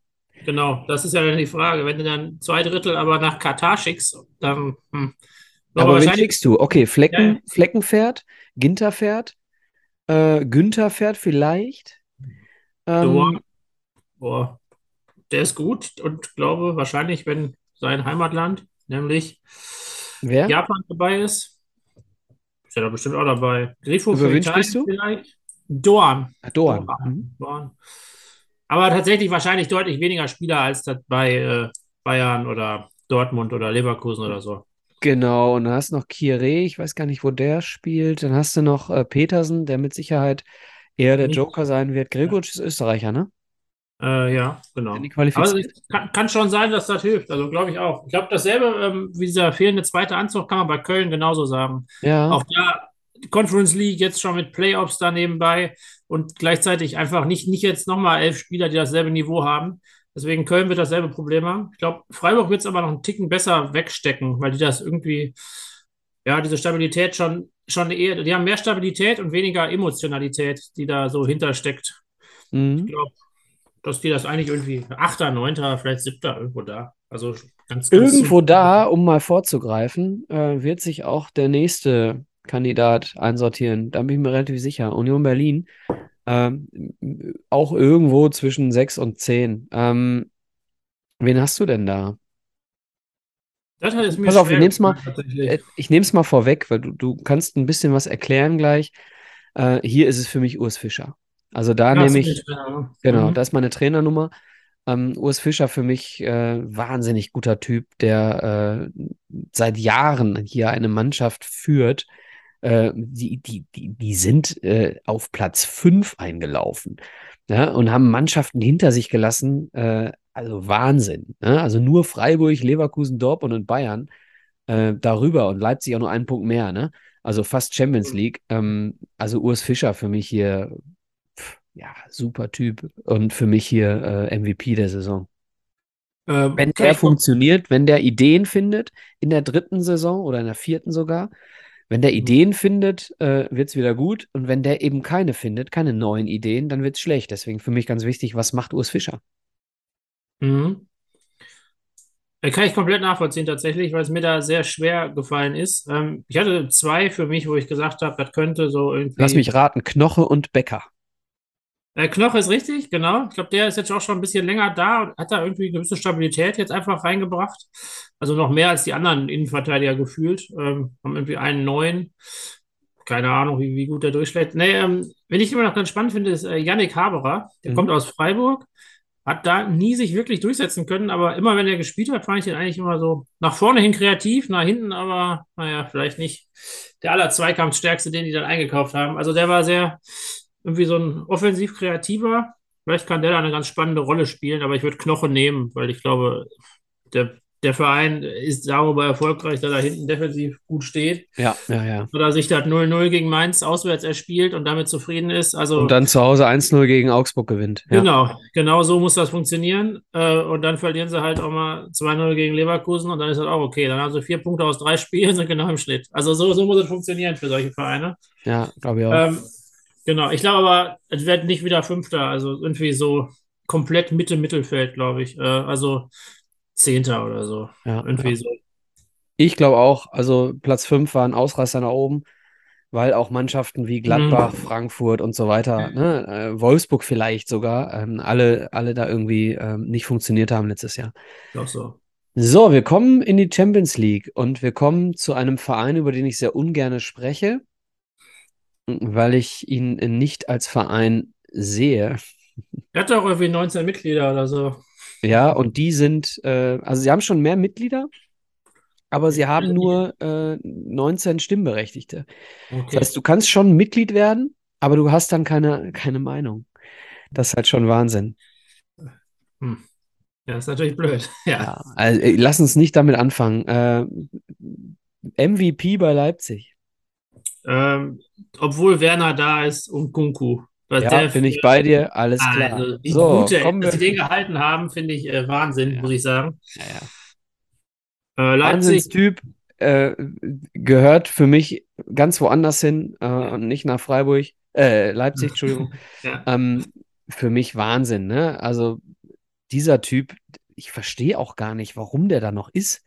Genau, das ist ja dann die Frage. Wenn du dann zwei Drittel aber nach Katar schickst, dann. Hm. Aber wen wahrscheinlich- schickst du? Okay, Flecken, Ja, ja. Flecken fährt, Ginter fährt, äh, Günther fährt vielleicht. Ähm, Boah, boah, der ist gut und glaube wahrscheinlich, wenn sein Heimatland, nämlich wer? Japan dabei ist, ist er da bestimmt auch dabei. Grifo Über wen sprichst du? vielleicht. Dorn. Ah, Doan. Mhm. Dorn. Aber tatsächlich wahrscheinlich deutlich weniger Spieler als bei äh, Bayern oder Dortmund oder Leverkusen oder so. Genau, und dann hast du noch Kieré, ich weiß gar nicht, wo der spielt. Dann hast du noch äh, Petersen, der mit Sicherheit eher der Joker sein wird. Gregoritsch ist Österreicher, ne? Äh, ja, genau. Es kann, kann schon sein, dass das hilft. Also glaube ich auch. Ich glaube, dasselbe ähm, wie dieser fehlende zweite Anzug kann man bei Köln genauso sagen. Ja. Auch da Conference League jetzt schon mit Playoffs da nebenbei und gleichzeitig einfach nicht, nicht jetzt nochmal elf Spieler, die dasselbe Niveau haben. Deswegen Köln wird dasselbe Problem haben. Ich glaube, Freiburg wird es aber noch einen Ticken besser wegstecken, weil die das irgendwie, ja, diese Stabilität schon, schon eher, die haben mehr Stabilität und weniger Emotionalität, die da so hintersteckt. Ich Mhm. glaube, dass die das eigentlich irgendwie Achter, Neunter, vielleicht Siebter irgendwo da. Also ganz, ganz Irgendwo da, um mal vorzugreifen, äh, wird sich auch der nächste Kandidat einsortieren. Da bin ich mir relativ sicher. Union Berlin. Ähm, auch irgendwo zwischen 6 und 10. Ähm, wen hast du denn da? Das hat es mir Pass auf, ich schwer nehm's mal-. Äh, Ich nehme es mal vorweg, weil du, du kannst ein bisschen was erklären gleich. Äh, hier ist es für mich Urs Fischer. Also da Ja, nehme ich, ja. genau, Mhm. da ist meine Trainernummer. Ähm, Urs Fischer für mich äh, wahnsinnig guter Typ, der äh, seit Jahren hier eine Mannschaft führt. Äh, die, die, die, die sind äh, auf Platz 5 eingelaufen ja, und haben Mannschaften hinter sich gelassen. Äh, also Wahnsinn. Ne? Also nur Freiburg, Leverkusen, Dortmund und Bayern äh, darüber und Leipzig auch noch einen Punkt mehr. Ne? Also fast Champions Mhm. League. Ähm, also Urs Fischer für mich hier, pff, ja, super Typ und für mich hier äh, MVP der Saison. Ähm, Wenn der funktioniert, wenn der Ideen findet, in der dritten Saison oder in der vierten sogar, wenn der Mhm. Ideen findet, äh, wird es wieder gut. Und wenn der eben keine findet, keine neuen Ideen, dann wird es schlecht. Deswegen für mich ganz wichtig, was macht Urs Fischer? Mhm. Äh, Kann ich komplett nachvollziehen tatsächlich, weil es mir da sehr schwer gefallen ist. Ähm, ich hatte zwei für mich, wo ich gesagt habe, das könnte so irgendwie. Lass mich raten, Knoche und Becker. Äh, Knoche ist richtig, genau. Ich glaube, der ist jetzt auch schon ein bisschen länger da und hat da irgendwie eine gewisse Stabilität jetzt einfach reingebracht. Also noch mehr als die anderen Innenverteidiger gefühlt. Ähm, haben irgendwie einen neuen. Keine Ahnung, wie, wie gut der durchschlägt. Nee, ähm, wen ich immer noch ganz spannend finde, ist äh, Yannick Haberer. Der Mhm. kommt aus Freiburg. Hat da nie sich wirklich durchsetzen können, aber immer wenn er gespielt hat, fand ich den eigentlich immer so nach vorne hin kreativ, nach hinten aber, naja, vielleicht nicht der aller Zweikampfstärkste, den die dann eingekauft haben. Also der war sehr irgendwie so ein offensiv kreativer. Vielleicht kann der da eine ganz spannende Rolle spielen, aber ich würde Knoche nehmen, weil ich glaube, der, der Verein ist darüber erfolgreich, dass er hinten defensiv gut steht. Ja, ja, ja. Oder sich das 0-0 gegen Mainz auswärts erspielt und damit zufrieden ist. Also Und dann zu Hause 1-0 gegen Augsburg gewinnt. Ja. Genau, genau so muss das funktionieren. Äh, und dann verlieren sie halt auch mal 2-0 gegen Leverkusen und dann ist das auch okay. Dann haben sie vier Punkte aus drei Spielen, sind genau im Schnitt. Also so, so muss es funktionieren für solche Vereine. Ja, glaube ich auch. Ähm, genau, ich glaube aber, es wird nicht wieder Fünfter, also irgendwie so komplett Mitte Mittelfeld, glaube ich. Äh, also Zehnter oder so. Ja, Irgendwie ja. so. Ich glaube auch, also Platz 5 war ein Ausreißer nach oben, weil auch Mannschaften wie Gladbach, Mhm. Frankfurt und so weiter, ne, äh, Wolfsburg vielleicht sogar, ähm, alle, alle da irgendwie ähm, nicht funktioniert haben letztes Jahr. Auch so. So, wir kommen in die Champions League und wir kommen zu einem Verein, über den ich sehr ungerne spreche, weil ich ihn nicht als Verein sehe. Er hat doch irgendwie 19 Mitglieder oder so. Ja, und die sind, äh, also sie haben schon mehr Mitglieder, aber sie haben nur äh, 19 Stimmberechtigte. Das Okay. heißt, du kannst schon Mitglied werden, aber du hast dann keine, keine Meinung. Das ist halt schon Wahnsinn. Hm. Ja, ist natürlich blöd. Ja. Ja, also, lass uns nicht damit anfangen. Äh, MVP bei Leipzig. Ähm, obwohl Werner da ist und Kunku. Was Ja, bin ich bei dir, alles klar. Also, wie So, gut der, kommen dass sie den gehalten haben, finde ich äh, Wahnsinn, Ja. muss ich sagen. Ja, ja. Äh, Wahnsinnstyp, äh, gehört für mich ganz woanders hin äh, und nicht nach Freiburg, äh, Leipzig, Entschuldigung. ja. Ähm, für mich Wahnsinn, ne? Also dieser Typ, ich verstehe auch gar nicht, warum der da noch ist.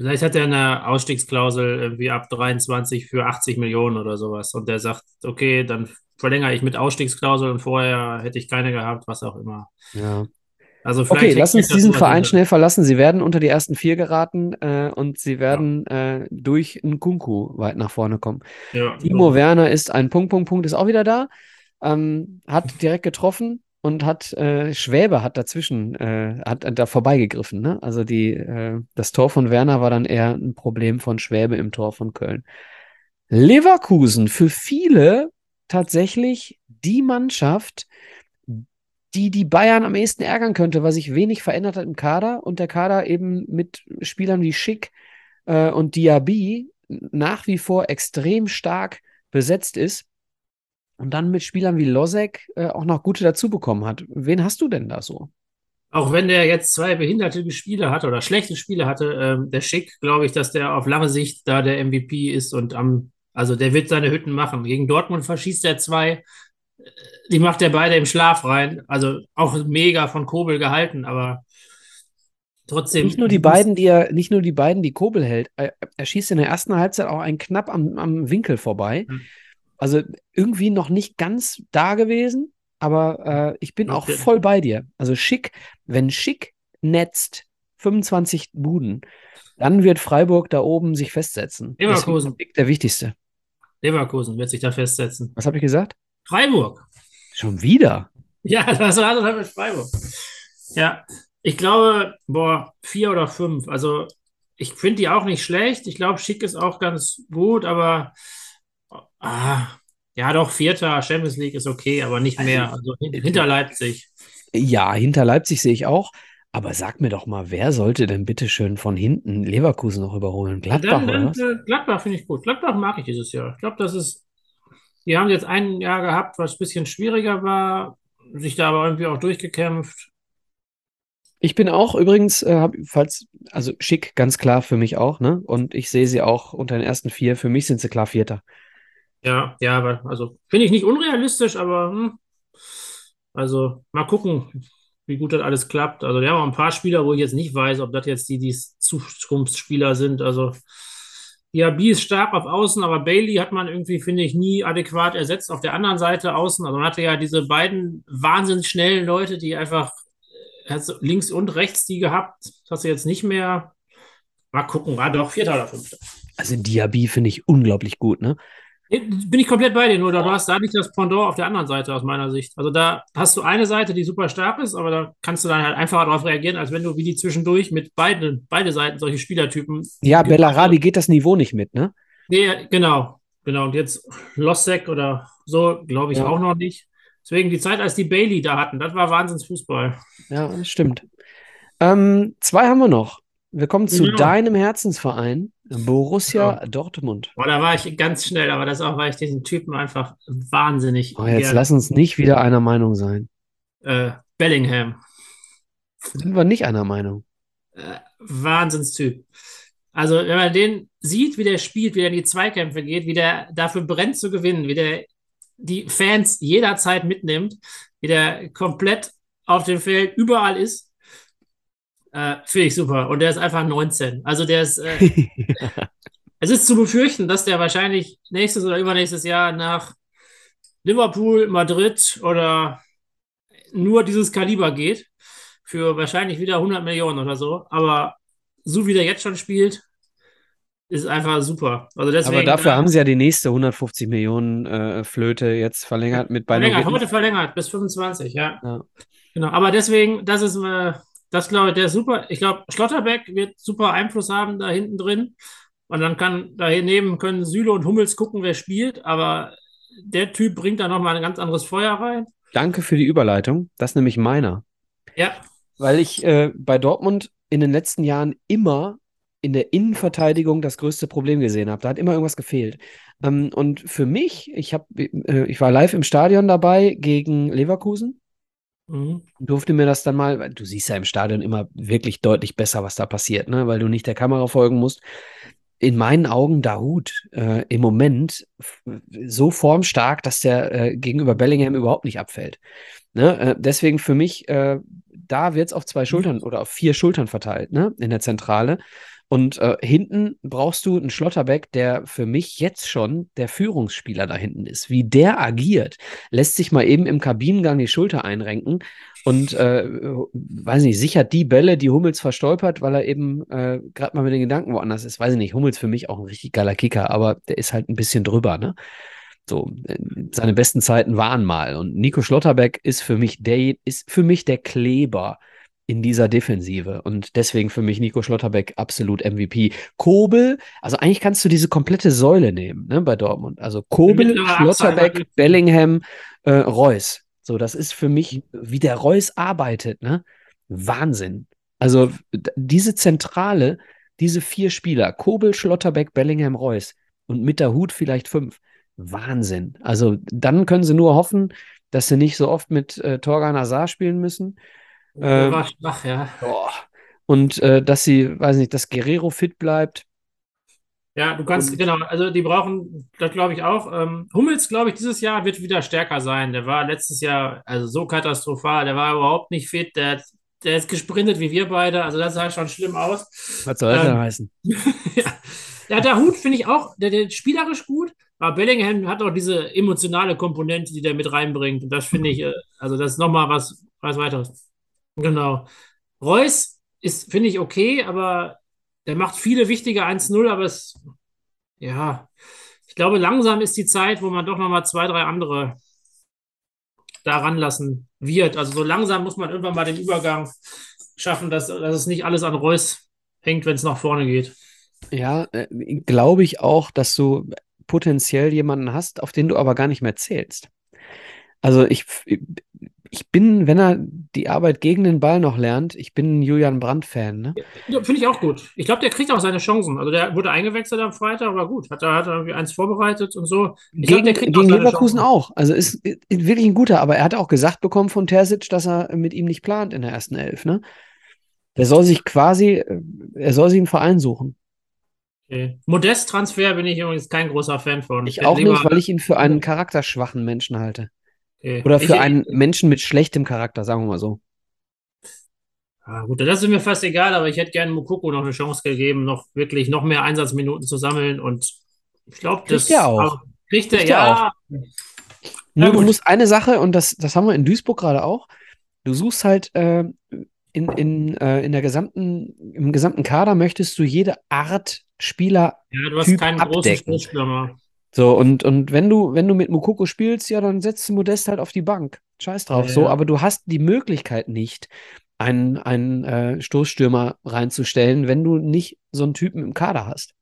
Vielleicht hat er eine Ausstiegsklausel irgendwie ab 23 für 80 Millionen oder sowas. Und der sagt, okay, dann verlängere ich mit Ausstiegsklausel und vorher hätte ich keine gehabt, was auch immer. Ja. Also Okay, lass uns diesen Verein schnell verlassen. Sie werden unter die ersten vier geraten äh, und sie werden äh, durch Nkunku weit nach vorne kommen. Ja, Timo Werner ist ein Punkt, Punkt, Punkt, ist auch wieder da. Ähm, hat direkt getroffen und hat äh, Schwäbe hat dazwischen, äh, hat da vorbeigegriffen. Ne? Also die, äh, das Tor von Werner war dann eher ein Problem von Schwäbe im Tor von Köln. Leverkusen, für viele tatsächlich die Mannschaft, die die Bayern am ehesten ärgern könnte, weil sich wenig verändert hat im Kader und der Kader eben mit Spielern wie Schick äh, und Diaby nach wie vor extrem stark besetzt ist und dann mit Spielern wie Losek äh, auch noch gute dazu bekommen hat. Wen hast du denn da so? Auch wenn der jetzt zwei behinderte Spiele hatte oder schlechte Spiele hatte, ähm, der Schick, glaube ich, dass der auf lange Sicht da der MVP ist und am, also der wird seine Hütten machen. Gegen Dortmund verschießt er zwei, die macht er beide im Schlaf rein. Also auch mega von Kobel gehalten, aber trotzdem. Nicht nur die beiden, die er, nicht nur die beiden, die Kobel hält. Er, er schießt in der ersten Halbzeit auch einen knapp am, am Winkel vorbei. Mhm. Also irgendwie noch nicht ganz da gewesen, aber äh, ich bin okay. auch voll bei dir. Also schick, wenn schick netzt 25 Buden, dann wird Freiburg da oben sich festsetzen. Leverkusen. der wichtigste. Leverkusen wird sich da festsetzen. Was habe ich gesagt? Freiburg. Schon wieder? Ja, das war das mit Freiburg. Ja, ich glaube, boah, vier oder fünf. Also, ich finde die auch nicht schlecht. Ich glaube, Schick ist auch ganz gut, aber ah, ja, doch, vierter Champions League ist okay, aber nicht mehr. Also hinter Leipzig. Ja, hinter Leipzig sehe ich auch. Aber sag mir doch mal, wer sollte denn bitte schön von hinten Leverkusen noch überholen? Gladbach, dann, dann, oder was? Äh, Gladbach finde ich gut. Gladbach mag ich dieses Jahr. Ich glaube, das ist die haben jetzt ein Jahr gehabt, was ein bisschen schwieriger war, sich da aber irgendwie auch durchgekämpft. Ich bin auch übrigens, äh, falls, also schick, ganz klar für mich auch, ne? Und ich sehe sie auch unter den ersten vier. Für mich sind sie klar Vierter. Ja, ja, aber also finde ich nicht unrealistisch, aber hm, also mal gucken, wie gut das alles klappt. Also wir haben auch ein paar Spieler, wo ich jetzt nicht weiß, ob das jetzt die, die Zukunftsspieler sind. Also Diaby ist stark auf Außen, aber Bailey hat man irgendwie, finde ich, nie adäquat ersetzt auf der anderen Seite außen. Also man hatte ja diese beiden wahnsinnig schnellen Leute, die einfach links und rechts die gehabt. Das hast du jetzt nicht mehr. Mal gucken, war doch Vierter oder Fünfter. Also Diaby finde ich unglaublich gut, ne? Bin ich komplett bei dir, nur da, du hast da nicht das Pendant auf der anderen Seite aus meiner Sicht. Also da hast du eine Seite, die super stark ist, aber da kannst du dann halt einfacher darauf reagieren, als wenn du wie die zwischendurch mit beiden, beide Seiten solche Spielertypen. Ja, Bellarabi geht das Niveau nicht mit, ne? Nee, genau. Genau. Und jetzt Lossek oder so, glaube ich ja. auch noch nicht. Deswegen die Zeit, als die Bailey da hatten, das war Wahnsinnsfußball. Ja, das stimmt. Ähm, zwei haben wir noch. Wir kommen zu ja. deinem Herzensverein, Borussia ja. Dortmund. Boah, da war ich ganz schnell, aber das auch, weil ich diesen Typen einfach wahnsinnig. Oh, jetzt lass uns nicht wieder einer Meinung sein. Äh, Bellingham. Sind wir nicht einer Meinung? Äh, Wahnsinnstyp. Also, wenn man den sieht, wie der spielt, wie der in die Zweikämpfe geht, wie der dafür brennt zu gewinnen, wie der die Fans jederzeit mitnimmt, wie der komplett auf dem Feld überall ist, äh, Finde ich super. Und der ist einfach 19. Also der ist. Äh, es ist zu befürchten, dass der wahrscheinlich nächstes oder übernächstes Jahr nach Liverpool, Madrid oder nur dieses Kaliber geht. Für wahrscheinlich wieder 100 Millionen oder so. Aber so wie der jetzt schon spielt, ist einfach super. Also deswegen, Aber dafür äh, haben sie ja die nächste 150 Millionen äh, Flöte jetzt verlängert mit bei Verlängert, heute verlängert bis 25, ja. ja. Genau, aber deswegen, das ist äh, das glaube ich, der ist super. Ich glaube, Schlotterbeck wird super Einfluss haben da hinten drin. Und dann kann daneben können Süle und Hummels gucken, wer spielt. Aber der Typ bringt da nochmal ein ganz anderes Feuer rein. Danke für die Überleitung. Das ist nämlich meiner. Ja. Weil ich äh, bei Dortmund in den letzten Jahren immer in der Innenverteidigung das größte Problem gesehen habe. Da hat immer irgendwas gefehlt. Ähm, und für mich, ich, hab, äh, ich war live im Stadion dabei gegen Leverkusen Mhm. Durfte mir das dann mal, du siehst ja im Stadion immer wirklich deutlich besser, was da passiert, ne? weil du nicht der Kamera folgen musst. In meinen Augen Dahut äh, im Moment so formstark, dass der äh, gegenüber Bellingham überhaupt nicht abfällt. Ne? Äh, deswegen für mich, äh, da wird es auf zwei mhm. Schultern oder auf vier Schultern verteilt, ne? in der Zentrale. Und äh, hinten brauchst du einen Schlotterbeck, der für mich jetzt schon der Führungsspieler da hinten ist. Wie der agiert, lässt sich mal eben im Kabinengang die Schulter einrenken und, äh, weiß nicht, sichert die Bälle, die Hummels verstolpert, weil er eben äh, gerade mal mit den Gedanken woanders ist. Weiß ich nicht, Hummels für mich auch ein richtig geiler Kicker, aber der ist halt ein bisschen drüber, ne? So, äh, seine besten Zeiten waren mal. Und Nico Schlotterbeck ist für mich der, ist für mich der Kleber in dieser Defensive. Und deswegen für mich Nico Schlotterbeck absolut MVP. Kobel, also eigentlich kannst du diese komplette Säule nehmen ne, bei Dortmund. Also Kobel, Schlotterbeck, Bellingham, äh, Reus. So, das ist für mich, wie der Reus arbeitet, ne? Wahnsinn. Also diese Zentrale, diese vier Spieler, Kobel, Schlotterbeck, Bellingham, Reus und mit der Hut vielleicht fünf. Wahnsinn. Also dann können sie nur hoffen, dass sie nicht so oft mit äh, Torgan Azar spielen müssen. Ähm, war schwach, ja. Boah. Und äh, dass sie, weiß nicht, dass Guerrero fit bleibt. Ja, du kannst, und, genau, also die brauchen, das glaube ich auch. Ähm, Hummels, glaube ich, dieses Jahr wird wieder stärker sein. Der war letztes Jahr also so katastrophal, der war überhaupt nicht fit, der, der ist gesprintet wie wir beide, also das sah schon schlimm aus. Was soll das ähm, denn heißen? ja. ja, der Hut finde ich auch, der, der spielerisch gut, aber Bellingham hat auch diese emotionale Komponente, die der mit reinbringt. Und das finde ich, äh, also das ist nochmal was, was weiteres. Genau. Reus ist, finde ich, okay, aber der macht viele wichtige 1-0, aber es, ja, ich glaube, langsam ist die Zeit, wo man doch nochmal zwei, drei andere da ranlassen wird. Also so langsam muss man irgendwann mal den Übergang schaffen, dass, dass es nicht alles an Reus hängt, wenn es nach vorne geht. Ja, äh, glaube ich auch, dass du potenziell jemanden hast, auf den du aber gar nicht mehr zählst. Also ich, ich bin, wenn er die Arbeit gegen den Ball noch lernt, ich bin ein Julian Brandt-Fan. Ne? Ja, Finde ich auch gut. Ich glaube, der kriegt auch seine Chancen. Also der wurde eingewechselt am Freitag, aber gut. Hat er hat irgendwie eins vorbereitet und so. Ich gegen, glaub, gegen auch Leverkusen Chancen. auch. Also ist, ist, wirklich ein guter, aber er hat auch gesagt bekommen von Terzic, dass er mit ihm nicht plant in der ersten Elf. Ne? Der soll sich quasi, er soll sich einen Verein suchen. Okay. Modest-Transfer bin ich übrigens kein großer Fan von. Ich auch nicht, weil ich ihn für einen charakterschwachen Menschen halte. Okay. Oder für ich, einen Menschen mit schlechtem Charakter, sagen wir mal so. Ah, gut, das ist mir fast egal, aber ich hätte gerne Mukoko noch eine Chance gegeben, noch wirklich noch mehr Einsatzminuten zu sammeln und ich glaube, das kriegt er auch. Kriegt er, ja. Nur du musst eine Sache, und das, das haben wir in Duisburg gerade auch, du suchst halt äh, in, in, äh, in der gesamten, im gesamten Kader möchtest du jede Art Spieler. Ja, du hast keinen abdecken. großen Stoßstürmer. So, und, und wenn du, wenn du mit Mukoko spielst, ja, dann setzt du Modest halt auf die Bank. Scheiß drauf. Ja, so, aber du hast die Möglichkeit nicht, einen, einen äh, Stoßstürmer reinzustellen, wenn du nicht so einen Typen im Kader hast.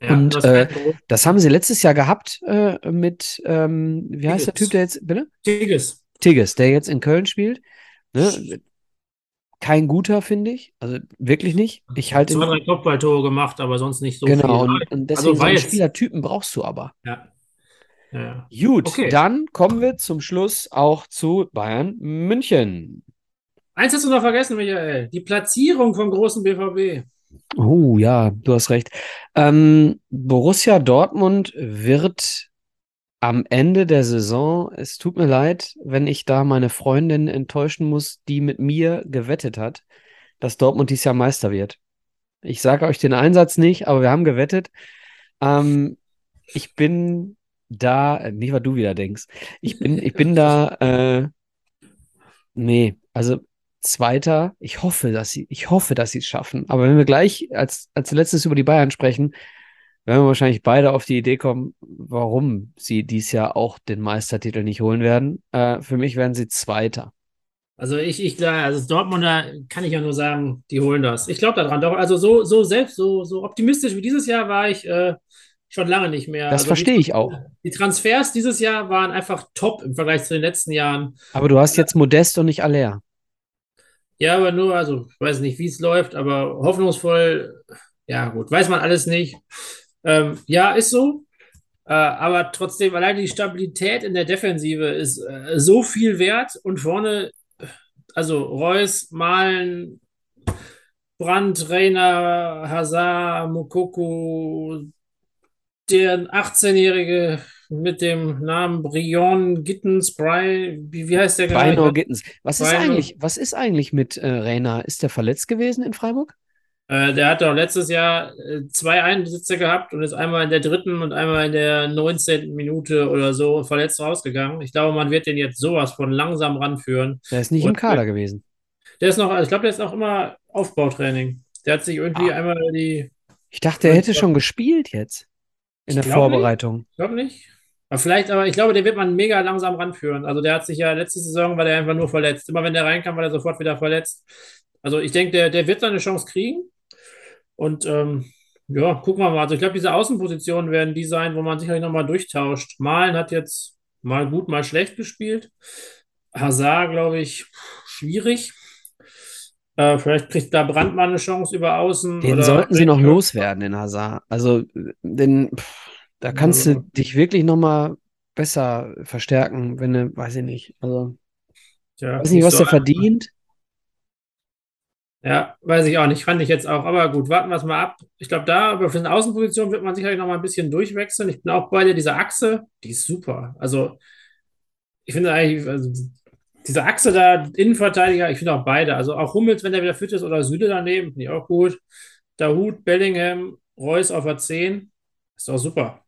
Ja, und das, äh, das haben sie letztes Jahr gehabt äh, mit, ähm, wie heißt der Typ, der jetzt, bitte? Tigges. Tigges, der jetzt in Köln spielt. Ne? Kein guter, finde ich. Also wirklich nicht. Ich halte Zwei, drei Kopfballtore gemacht, aber sonst nicht so genau, viel. Genau, und, und, deswegen also so Spielertypen brauchst du aber. Ja. ja. Gut, okay. dann kommen wir zum Schluss auch zu Bayern München. Eins hast du noch vergessen, Michael. Die Platzierung vom großen BVB. Oh ja, du hast recht. Ähm, Borussia Dortmund wird am Ende der Saison, es tut mir leid, wenn ich da meine Freundin enttäuschen muss, die mit mir gewettet hat, dass Dortmund dieses Jahr Meister wird. Ich sage euch den Einsatz nicht, aber wir haben gewettet. Ähm, ich bin da, äh, nicht, was du wieder denkst. Ich bin, ich bin da, äh, nee, also Zweiter. Ich hoffe, dass sie, ich hoffe, dass sie es schaffen. Aber wenn wir gleich als, als letztes über die Bayern sprechen, werden wir wahrscheinlich beide auf die Idee kommen, warum sie dies Jahr auch den Meistertitel nicht holen werden. Äh, für mich werden sie Zweiter. Also ich, ich also Dortmunder kann ich ja nur sagen, die holen das. Ich glaube daran. Doch, also so, so selbst, so, so optimistisch wie dieses Jahr war ich äh, schon lange nicht mehr. Das also verstehe ich auch. Die Transfers dieses Jahr waren einfach top im Vergleich zu den letzten Jahren. Aber du hast jetzt Modest und nicht Aller. Ja, aber nur, also ich weiß nicht, wie es läuft, aber hoffnungsvoll, ja gut, weiß man alles nicht. Ähm, ja, ist so. Äh, aber trotzdem, allein die Stabilität in der Defensive ist äh, so viel wert und vorne, also Reus, Malen, Brandt, Reiner, Hazard, Mokoko, der 18-Jährige mit dem Namen Brion Gittens, Bry, wie, wie heißt der gerade? Brino Gittens. Was ist eigentlich, was ist eigentlich mit äh, Reiner? Ist der verletzt gewesen in Freiburg? Äh, der hat doch letztes Jahr äh, zwei Einsätze gehabt und ist einmal in der dritten und einmal in der 19. Minute oder so verletzt rausgegangen. Ich glaube, man wird den jetzt sowas von langsam ranführen. Der ist nicht und, im Kader gewesen. Der ist noch, ich glaube, der ist auch immer Aufbautraining. Der hat sich irgendwie ah. einmal die. Ich dachte, er hätte schon gespielt jetzt. In der Vorbereitung. Nicht. Ich glaube nicht. Aber vielleicht, aber ich glaube, der wird man mega langsam ranführen. Also der hat sich ja letzte Saison, war der einfach nur verletzt. Immer wenn der reinkam, war der sofort wieder verletzt. Also ich denke, der, der wird seine Chance kriegen. Und ähm, ja, gucken wir mal. Also ich glaube, diese Außenpositionen werden die sein, wo man sicherlich nochmal durchtauscht. Malen hat jetzt mal gut, mal schlecht gespielt. Hazard, glaube ich, schwierig. Äh, vielleicht kriegt da Brandmann eine Chance über Außen. Den sollten sie noch loswerden, den Hazard. Also, den, pff, da kannst Ja. du dich wirklich nochmal besser verstärken, wenn du, weiß ich nicht. Also, Tja, weiß nicht, was einfach. verdient. Ja, weiß ich auch nicht. Fand ich jetzt auch. Aber gut, warten wir es mal ab. Ich glaube, da über eine Außenposition wird man sicherlich noch mal ein bisschen durchwechseln. Ich bin auch bei dir. Diese Achse, die ist super. Also, ich finde eigentlich, also, diese Achse da, Innenverteidiger, ich finde auch beide. Also auch Hummels, wenn der wieder fit ist, oder Süle daneben, finde ich auch gut. Dahut, Bellingham, Reus auf der 10. Ist doch super.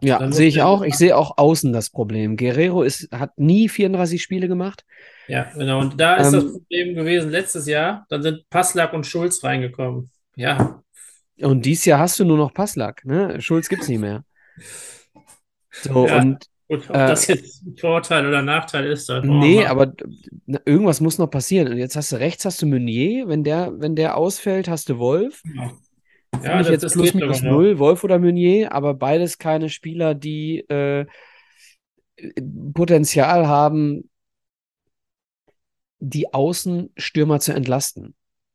Ja, sehe ich auch. Ich sehe auch außen das Problem. Guerrero ist, hat nie 34 Spiele gemacht. Ja, genau. Und da ist das Ähm, Problem gewesen letztes Jahr. Dann sind Passlack und Schulz reingekommen. Ja, Und dieses Jahr hast du nur noch Passlack, ne? Schulz gibt's nicht mehr. So, Ja. und gut. Ob Äh, das jetzt ein Vorteil oder Nachteil ist, das wir Nee, mal- aber na, irgendwas muss noch passieren. Und jetzt hast du rechts, hast du Meunier. Wenn der, wenn der ausfällt, hast du Wolf. Ja, Finde ja ich das, jetzt das plus minus null, Wolf oder Meunier, aber beides keine Spieler, die äh, Potenzial haben, die Außenstürmer zu entlasten.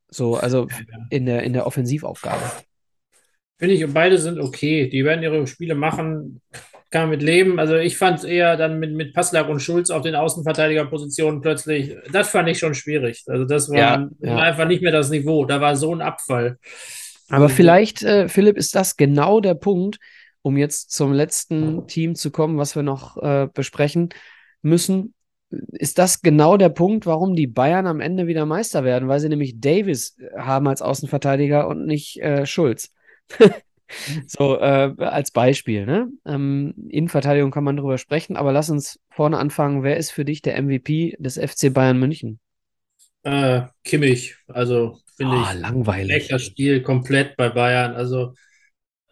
So, also in der, in der Offensivaufgabe. Finde ich, beide sind okay. Die werden ihre Spiele machen, kann man mit leben. Also ich fand es eher dann mit, mit Passlack und Schulz auf den Außenverteidigerpositionen plötzlich, das fand ich schon schwierig. Also das war, Ja, ja. war einfach nicht mehr das Niveau. Da war so ein Abfall. Aber Mhm. vielleicht, äh, Philipp, ist das genau der Punkt, um jetzt zum letzten Team zu kommen, was wir noch äh, besprechen müssen. Ist das genau der Punkt, warum die Bayern am Ende wieder Meister werden? Weil sie nämlich Davis haben als Außenverteidiger und nicht äh, Schulz. so, äh, als Beispiel, ne? Ähm, Innenverteidigung kann man drüber sprechen, aber lass uns vorne anfangen. Wer ist für dich der MVP des FC Bayern München? Äh, Kimmich, also finde Ah, ich, langweilig. schlechter Spiel komplett bei Bayern. Also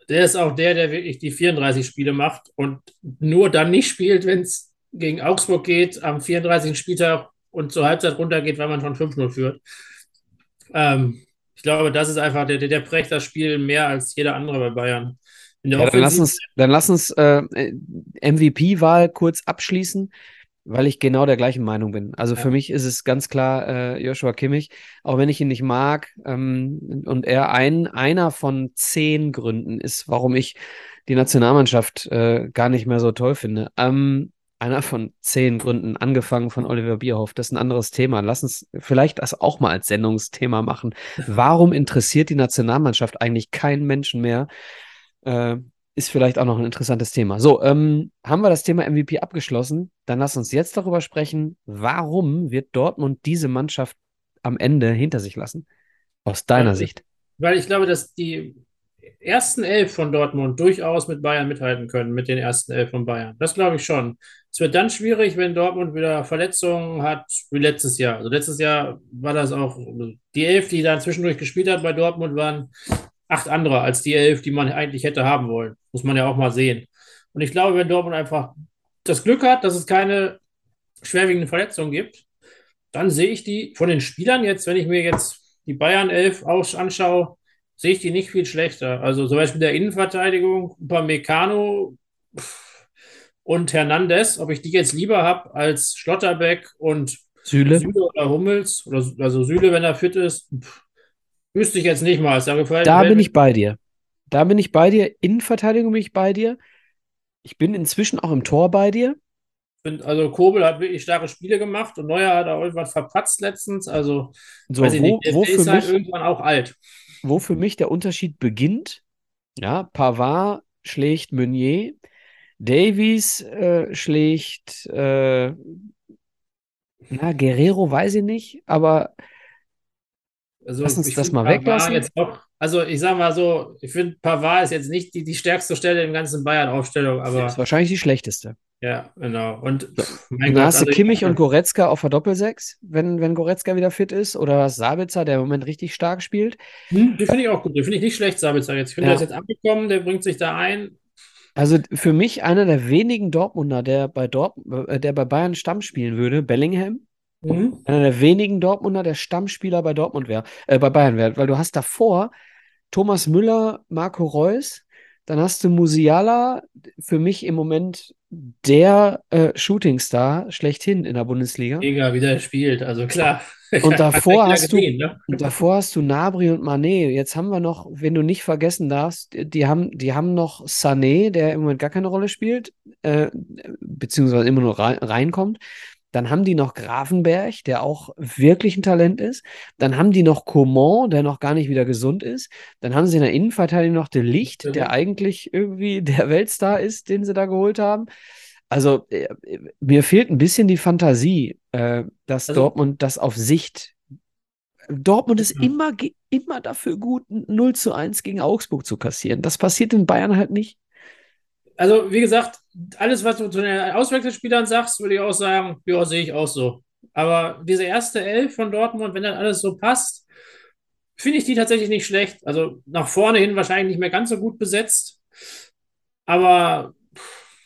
der ist auch der, der wirklich die 34 Spiele macht und nur dann nicht spielt, wenn es gegen Augsburg geht, am 34. Spieltag und zur Halbzeit runtergeht, weil man schon 5-0 führt. Ähm, ich glaube, das ist einfach, der, der, prägt das Spiel mehr als jeder andere bei Bayern. In der Ja, dann lass uns, dann lass uns äh, MVP-Wahl kurz abschließen, weil ich genau der gleichen Meinung bin. Also für Ja. mich ist es ganz klar äh, Joshua Kimmich, auch wenn ich ihn nicht mag ähm, und er ein, einer von zehn Gründen ist, warum ich die Nationalmannschaft äh, gar nicht mehr so toll finde. Ähm, einer von zehn Gründen, angefangen von Oliver Bierhoff, das ist ein anderes Thema. Lass uns vielleicht das auch mal als Sendungsthema machen. Warum interessiert die Nationalmannschaft eigentlich keinen Menschen mehr? Äh, ist vielleicht auch noch ein interessantes Thema. So, ähm, haben wir das Thema MVP abgeschlossen? Dann lass uns jetzt darüber sprechen, warum wird Dortmund diese Mannschaft am Ende hinter sich lassen? Aus deiner Ja, Sicht. Weil ich glaube, dass die ersten elf von Dortmund durchaus mit Bayern mithalten können, mit den ersten elf von Bayern. Das glaube ich schon. Es wird dann schwierig, wenn Dortmund wieder Verletzungen hat, wie letztes Jahr. Also letztes Jahr war das auch, die elf, die da zwischendurch gespielt hat bei Dortmund, waren acht andere als die elf, die man eigentlich hätte haben wollen. Muss man ja auch mal sehen. Und ich glaube, wenn Dortmund einfach das Glück hat, dass es keine schwerwiegenden Verletzungen gibt, dann sehe ich die von den Spielern jetzt, wenn ich mir jetzt die Bayern 11 aus anschaue, sehe ich die nicht viel schlechter. Also zum Beispiel der Innenverteidigung, Upamecano und Hernandez, ob ich die jetzt lieber habe als Schlotterbeck und Süle? Süle oder Hummels, oder also Süle, wenn er fit ist, pff, wüsste ich jetzt nicht mal. Da, bin ich bei dir. Da bin ich bei dir. Innenverteidigung bin ich bei dir. Ich bin inzwischen auch im Tor bei dir. also Kobel hat wirklich starke Spiele gemacht und Neuer hat auch irgendwas verpatzt letztens. Also, So, weiß ich wo, nicht, der, wo, ist halt mich, irgendwann auch alt. wo für mich der Unterschied beginnt, ja, Pavard schlägt Meunier, Davies äh, schlägt, äh, na, Guerrero weiß ich nicht, aber Also Lass uns das mal Pavard weglassen. Auch, also ich sag mal so, ich finde Pavard ist jetzt nicht die, die stärkste Stelle im ganzen Bayern-Aufstellung, ist aber wahrscheinlich die schlechteste. ja, genau. Und mein Und Gott, da hast du also ich- Kimmich und Goretzka auf der Doppelsechs, wenn, wenn Goretzka wieder fit ist, oder hast Sabitzer, der im Moment richtig stark spielt. Hm, Die finde ich auch gut. Die finde ich nicht schlecht, Sabitzer jetzt. Ich finde, Ja. der ist jetzt angekommen, der bringt sich da ein. Also für mich einer der wenigen Dortmunder, der bei, Dort äh, der bei Bayern Stamm spielen würde, Bellingham. Mhm. Einer der wenigen Dortmunder, der Stammspieler bei Dortmund wäre, äh, bei Bayern wäre, weil du hast davor Thomas Müller, Marco Reus, dann hast du Musiala, für mich im Moment der äh, Shootingstar schlechthin in der Bundesliga. Mega, wie der spielt, also klar. Und davor hast gesehen, du, ne? davor hast du Nabri und Manet. Jetzt haben wir noch, wenn du nicht vergessen darfst, die haben, die haben noch Sané, der im Moment gar keine Rolle spielt, äh, beziehungsweise immer nur rein, reinkommt. Dann haben die noch Grafenberg, der auch wirklich ein Talent ist. Dann haben die noch Coman, der noch gar nicht wieder gesund ist. Dann haben sie in der Innenverteidigung noch De Licht, der eigentlich irgendwie der Weltstar ist, den sie da geholt haben. Also äh, mir fehlt ein bisschen die Fantasie, äh, dass also, Dortmund das auf Sicht. Dortmund ist ja. immer, immer dafür gut, 0 zu 1 gegen Augsburg zu kassieren. Das passiert in Bayern halt nicht also wie gesagt, alles, was du zu den Auswechselspielern sagst, würde ich auch sagen, ja, sehe ich auch so. Aber diese erste Elf von Dortmund, wenn dann alles so passt, finde ich die tatsächlich nicht schlecht. Also nach vorne hin wahrscheinlich nicht mehr ganz so gut besetzt. Aber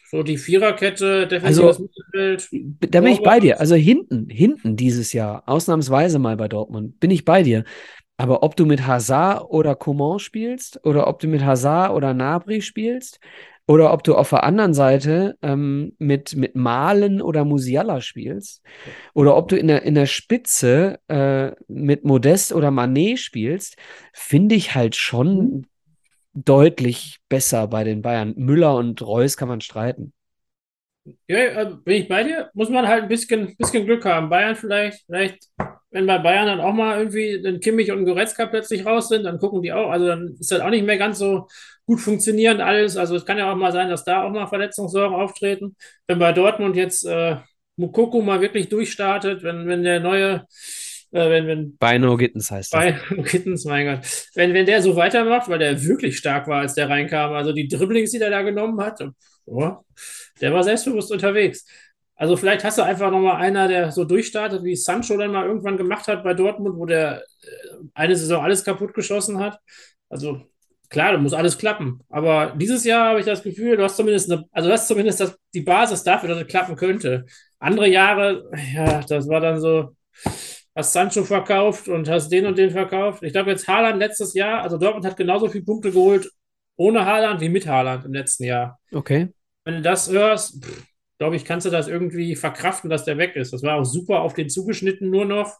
so die Viererkette, defensives also, Mittelfeld. Da bin ich bei dir. Also hinten, hinten dieses Jahr, ausnahmsweise mal bei Dortmund, bin ich bei dir. Aber ob du mit Hazard oder Coman spielst oder ob du mit Hazard oder Nabri spielst, oder ob du auf der anderen Seite ähm, mit, mit Malen oder Musiala spielst. Oder ob du in der, in der Spitze äh, mit Modest oder Manet spielst, finde ich halt schon mhm. deutlich besser bei den Bayern. Müller und Reus kann man streiten. Ja, äh, bin ich bei dir. Muss man halt ein bisschen, bisschen Glück haben. Bayern vielleicht, vielleicht, wenn bei Bayern dann auch mal irgendwie ein Kimmich und ein Goretzka plötzlich raus sind, dann gucken die auch. Also dann ist das auch nicht mehr ganz so gut funktionierend alles. Also es kann ja auch mal sein, dass da auch mal Verletzungssorgen auftreten. Wenn bei Dortmund jetzt äh, Mukoko mal wirklich durchstartet, wenn, wenn der neue äh, wenn, wenn, Bino Gittens heißt das. Bino Gittens, mein Gott. Wenn, wenn der so weitermacht, weil der wirklich stark war, als der reinkam, also die Dribblings, die der da genommen hat, oh, der war selbstbewusst unterwegs. Also vielleicht hast du einfach nochmal einer, der so durchstartet, wie Sancho dann mal irgendwann gemacht hat bei Dortmund, wo der äh, eine Saison alles kaputt geschossen hat. Also klar, da muss alles klappen. Aber dieses Jahr habe ich das Gefühl, du hast zumindest eine, also du hast zumindest das, die Basis dafür, dass es klappen könnte. Andere Jahre, ja, das war dann so, hast Sancho verkauft und hast den und den verkauft. Ich glaube, jetzt Haaland letztes Jahr, also Dortmund hat genauso viele Punkte geholt ohne Haaland wie mit Haaland im letzten Jahr. Okay. Wenn du das hörst, glaube ich, kannst du das irgendwie verkraften, dass der weg ist. Das war auch super auf den zugeschnitten nur noch.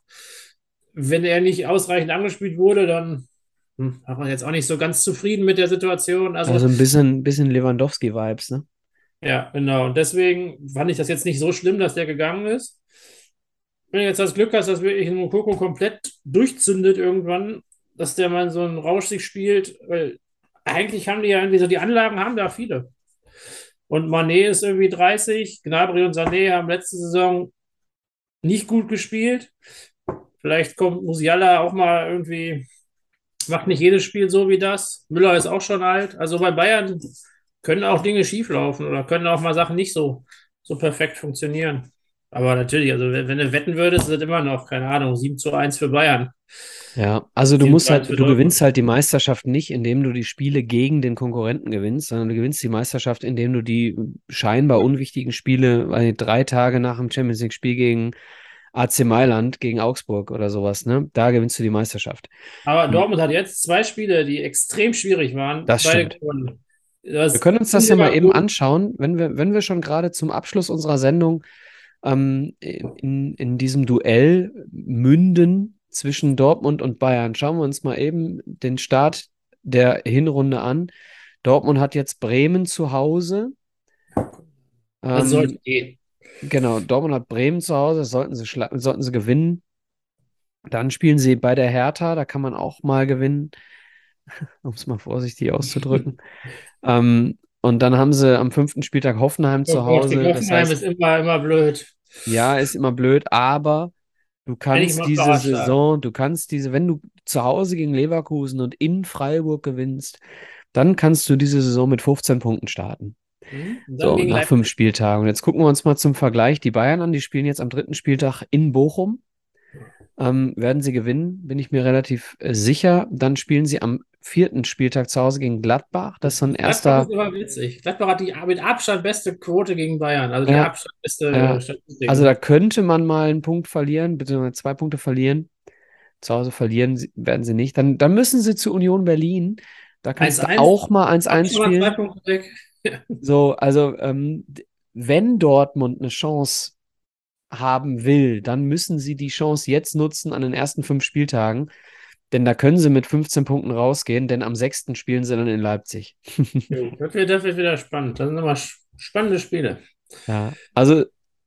Wenn er nicht ausreichend angespielt wurde, dann hm, war man jetzt auch nicht so ganz zufrieden mit der Situation. Also, also ein bisschen, bisschen Lewandowski-Vibes, ne? Ja, genau. Und deswegen fand ich das jetzt nicht so schlimm, dass der gegangen ist. Wenn du jetzt das Glück hast, dass wirklich Mokoko komplett durchzündet irgendwann, dass der mal so einen Rausch sich spielt, weil eigentlich haben die ja irgendwie so, die Anlagen haben da viele. Und Manet ist irgendwie 30, Gnabry und Sané haben letzte Saison nicht gut gespielt. Vielleicht kommt Musiala auch mal irgendwie macht nicht jedes Spiel so wie das. Müller ist auch schon alt. Also bei Bayern können auch Dinge schieflaufen oder können auch mal Sachen nicht so, so perfekt funktionieren. Aber natürlich, also wenn, du wetten würdest, ist es immer noch, keine Ahnung, 7 zu 1 für Bayern. Ja, also du musst halt, du gewinnst halt die Meisterschaft nicht, indem du die Spiele gegen den Konkurrenten gewinnst, sondern du gewinnst die Meisterschaft, indem du die scheinbar unwichtigen Spiele, weil drei Tage nach dem Champions League-Spiel gegen AC Mailand gegen Augsburg oder sowas, ne? Da gewinnst du die Meisterschaft. Aber Dortmund hat jetzt zwei Spiele, die extrem schwierig waren. Das stimmt. Wir können uns das ja mal eben anschauen, wenn wir, wenn wir schon gerade zum Abschluss unserer Sendung ähm, in, in diesem Duell münden zwischen Dortmund und Bayern. Schauen wir uns mal eben den Start der Hinrunde an. Dortmund hat jetzt Bremen zu Hause. Das ähm, sollte gehen. Genau, Dortmund hat Bremen zu Hause, sollten sie, sollten sie gewinnen. Dann spielen sie bei der Hertha, da kann man auch mal gewinnen, um es mal vorsichtig auszudrücken. ähm, und dann haben sie am fünften Spieltag Hoffenheim zu Hause. Hoffenheim das heißt, ist immer, immer blöd. Ja, ist immer blöd, aber du kannst diese Saison, du kannst diese, wenn du zu Hause gegen Leverkusen und in Freiburg gewinnst, dann kannst du diese Saison mit 15 Punkten starten. Mhm. So, nach fünf Spieltagen. Und jetzt gucken wir uns mal zum Vergleich die Bayern an. Die spielen jetzt am dritten Spieltag in Bochum. ähm, werden sie gewinnen, bin ich mir relativ äh, sicher. Dann spielen sie am vierten Spieltag zu Hause gegen Gladbach. Das ist so ein Gladbach erster. ist immer witzig. Gladbach hat die mit Abstand beste Quote gegen Bayern. Also die Ja, Abstand beste ja. Statistik. Also da könnte man mal einen Punkt verlieren, beziehungsweise zwei Punkte verlieren. Zu Hause verlieren werden sie nicht. Dann, dann müssen sie zu Union Berlin. Da kannst du 1-1. auch mal 1-1 Schon mal So, also ähm, wenn Dortmund eine Chance haben will, dann müssen sie die Chance jetzt nutzen an den ersten fünf Spieltagen. Denn da können sie mit 15 Punkten rausgehen, denn am sechsten spielen sie dann in Leipzig. Das wird, das wird wieder spannend. Das sind immer sch- spannende Spiele. Ja, also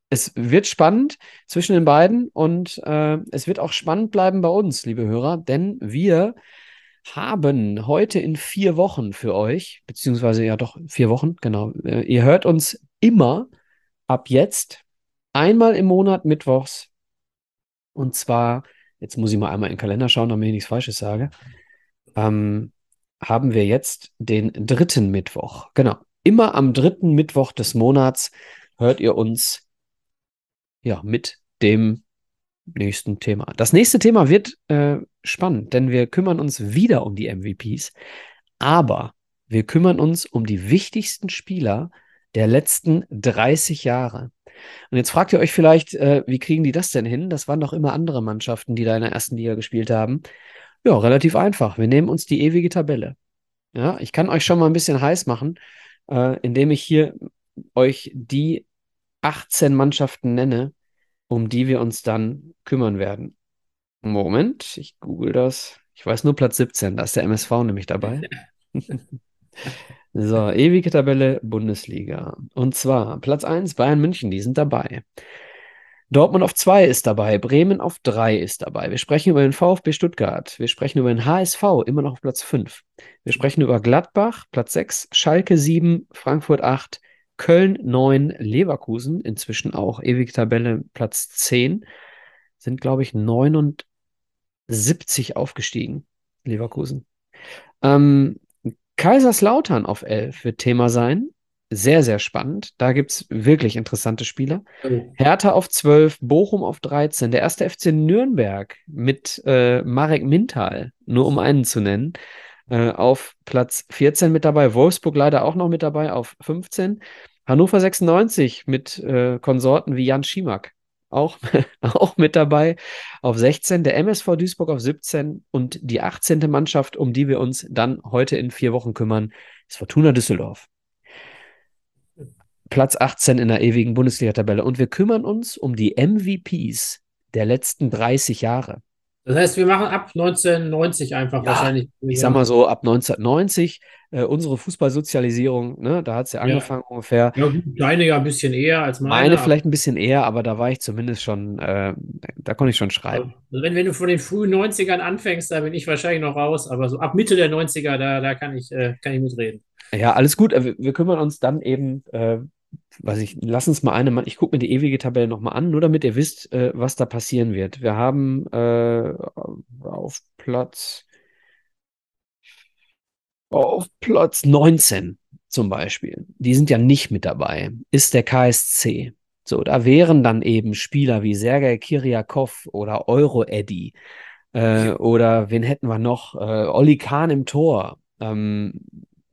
es wird spannend zwischen den beiden und äh, es wird auch spannend bleiben bei uns, liebe Hörer, denn wir haben heute in vier Wochen für euch, beziehungsweise ja doch vier Wochen, genau. Äh, ihr hört uns immer ab jetzt einmal im Monat mittwochs und zwar, jetzt muss ich mal einmal in den Kalender schauen, damit ich nichts Falsches sage, ähm, haben wir jetzt den dritten Mittwoch. Genau. Immer am dritten Mittwoch des Monats hört ihr uns ja mit dem nächsten Thema. Das nächste Thema wird äh, spannend, denn wir kümmern uns wieder um die MVPs, aber wir kümmern uns um die wichtigsten Spieler der letzten 30 Jahre. Und jetzt fragt ihr euch vielleicht, äh, wie kriegen die das denn hin? Das waren doch immer andere Mannschaften, die da in der ersten Liga gespielt haben. Ja, relativ einfach. Wir nehmen uns die ewige Tabelle. Ja, ich kann euch schon mal ein bisschen heiß machen, äh, indem ich hier euch die 18 Mannschaften nenne, um die wir uns dann kümmern werden. Moment, ich google das. Ich weiß nur Platz 17, da ist der MSV nämlich dabei. So, ewige Tabelle Bundesliga. Und zwar Platz 1 Bayern München, die sind dabei. Dortmund auf 2 ist dabei, Bremen auf 3 ist dabei. Wir sprechen über den VfB Stuttgart. Wir sprechen über den HSV, immer noch auf Platz 5. Wir sprechen über Gladbach, Platz 6, Schalke 7, Frankfurt 8, Köln 9, Leverkusen, inzwischen auch ewige Tabelle Platz 10, sind, glaube ich, 79 aufgestiegen, Leverkusen. Ähm, Kaiserslautern auf 11 wird Thema sein. Sehr, sehr spannend. Da gibt es wirklich interessante Spieler. Oh. Hertha auf 12, Bochum auf 13, der erste FC Nürnberg mit äh, Marek Mintal, nur um einen zu nennen, äh, auf Platz 14 mit dabei. Wolfsburg leider auch noch mit dabei auf 15. Hannover 96 mit äh, Konsorten wie Jan Schimak auch, auch mit dabei auf 16. Der MSV Duisburg auf 17 und die 18. Mannschaft, um die wir uns dann heute in vier Wochen kümmern, ist Fortuna Düsseldorf. Platz 18 in der ewigen Bundesliga-Tabelle. Und wir kümmern uns um die MVPs der letzten 30 Jahre. Das heißt, wir machen ab 1990 einfach Ja, wahrscheinlich. Ich sag mal so, ab 1990, äh, unsere Fußballsozialisierung, ne, da hat es ja Ja. angefangen ungefähr. Ja, deine ja ein bisschen eher als meine. Meine vielleicht ein bisschen eher, aber da war ich zumindest schon, äh, da konnte ich schon schreiben. Also wenn, wenn du von den frühen 90ern anfängst, da bin ich wahrscheinlich noch raus, aber so ab Mitte der 90er, da, da kann ich, äh, kann ich mitreden. Ja, alles gut. Äh, Wir, wir kümmern uns dann eben, äh, weiß ich, lass uns mal eine, ich gucke mir die ewige Tabelle nochmal an, nur damit ihr wisst, äh, was da passieren wird. Wir haben äh, auf Platz, auf Platz 19 zum Beispiel, die sind ja nicht mit dabei, ist der KSC. So, da wären dann eben Spieler wie Sergei Kiriakov oder Euro-Eddy äh, oder wen hätten wir noch? Äh, Olli Kahn im Tor. Ähm,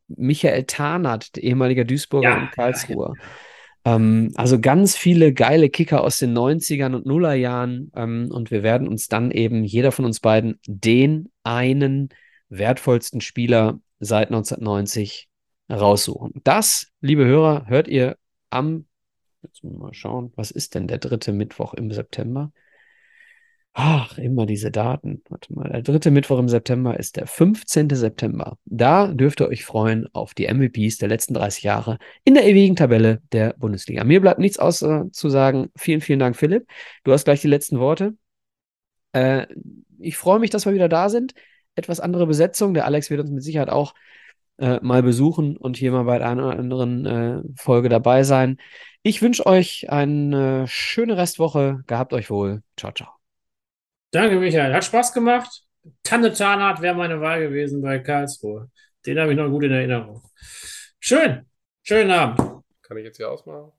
Michael Tarnath, ehemaliger Duisburger Ja, und Karlsruher. Ähm, also ganz viele geile Kicker aus den 90ern und Nullerjahren. Ähm, und wir werden uns dann eben, jeder von uns beiden, den einen wertvollsten Spieler seit 1990 raussuchen. Das, liebe Hörer, hört ihr am, jetzt mal schauen, was ist denn der dritte Mittwoch im September? Ach, immer diese Daten. Warte mal, der dritte Mittwoch im September ist der 15. September. Da dürft ihr euch freuen auf die MVPs der letzten 30 Jahre in der ewigen Tabelle der Bundesliga. Mir bleibt nichts außer zu sagen, vielen, vielen Dank, Philipp. Du hast gleich die letzten Worte. Äh, ich freue mich, dass wir wieder da sind. Etwas andere Besetzung. Der Alex wird uns mit Sicherheit auch äh, mal besuchen und hier mal bei einer oder anderen äh, Folge dabei sein. Ich wünsche euch eine schöne Restwoche. Gehabt euch wohl. Ciao, ciao. Danke, Michael. Hat Spaß gemacht. Tanne Tarnath wäre meine Wahl gewesen bei Karlsruhe. Den habe ich noch gut in Erinnerung. Schön. Schönen Abend. Kann ich jetzt hier ausmachen?